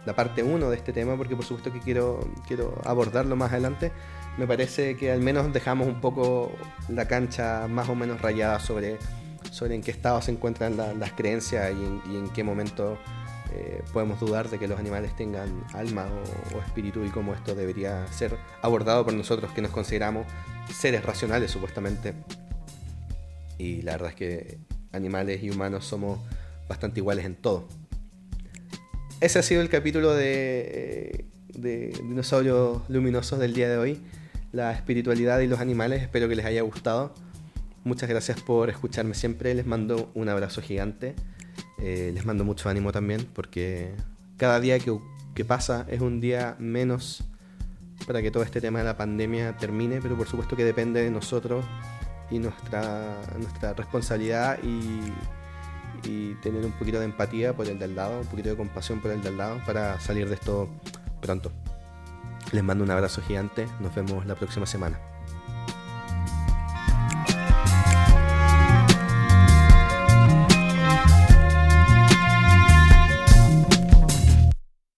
la parte uno de este tema, porque por supuesto que quiero, quiero abordarlo más adelante, me parece que al menos dejamos un poco la cancha más o menos rayada sobre, sobre en qué estado se encuentran las creencias y en, qué momento eh, podemos dudar de que los animales tengan alma o, espíritu y cómo esto debería ser abordado por nosotros que nos consideramos seres racionales supuestamente. Y la verdad es que animales y humanos somos bastante iguales en todo. Ese ha sido el capítulo de, de dinosaurios luminosos del día de hoy. La espiritualidad y los animales. Espero que les haya gustado. Muchas gracias por escucharme siempre. Les mando un abrazo gigante. Eh, les mando mucho ánimo también porque cada día que, pasa es un día menos para que todo este tema de la pandemia termine, pero por supuesto que depende de nosotros y nuestra, nuestra responsabilidad y, y tener un poquito de empatía por el del lado, un poquito de compasión por el del lado para salir de esto pronto. Les mando un abrazo gigante, nos vemos la próxima semana.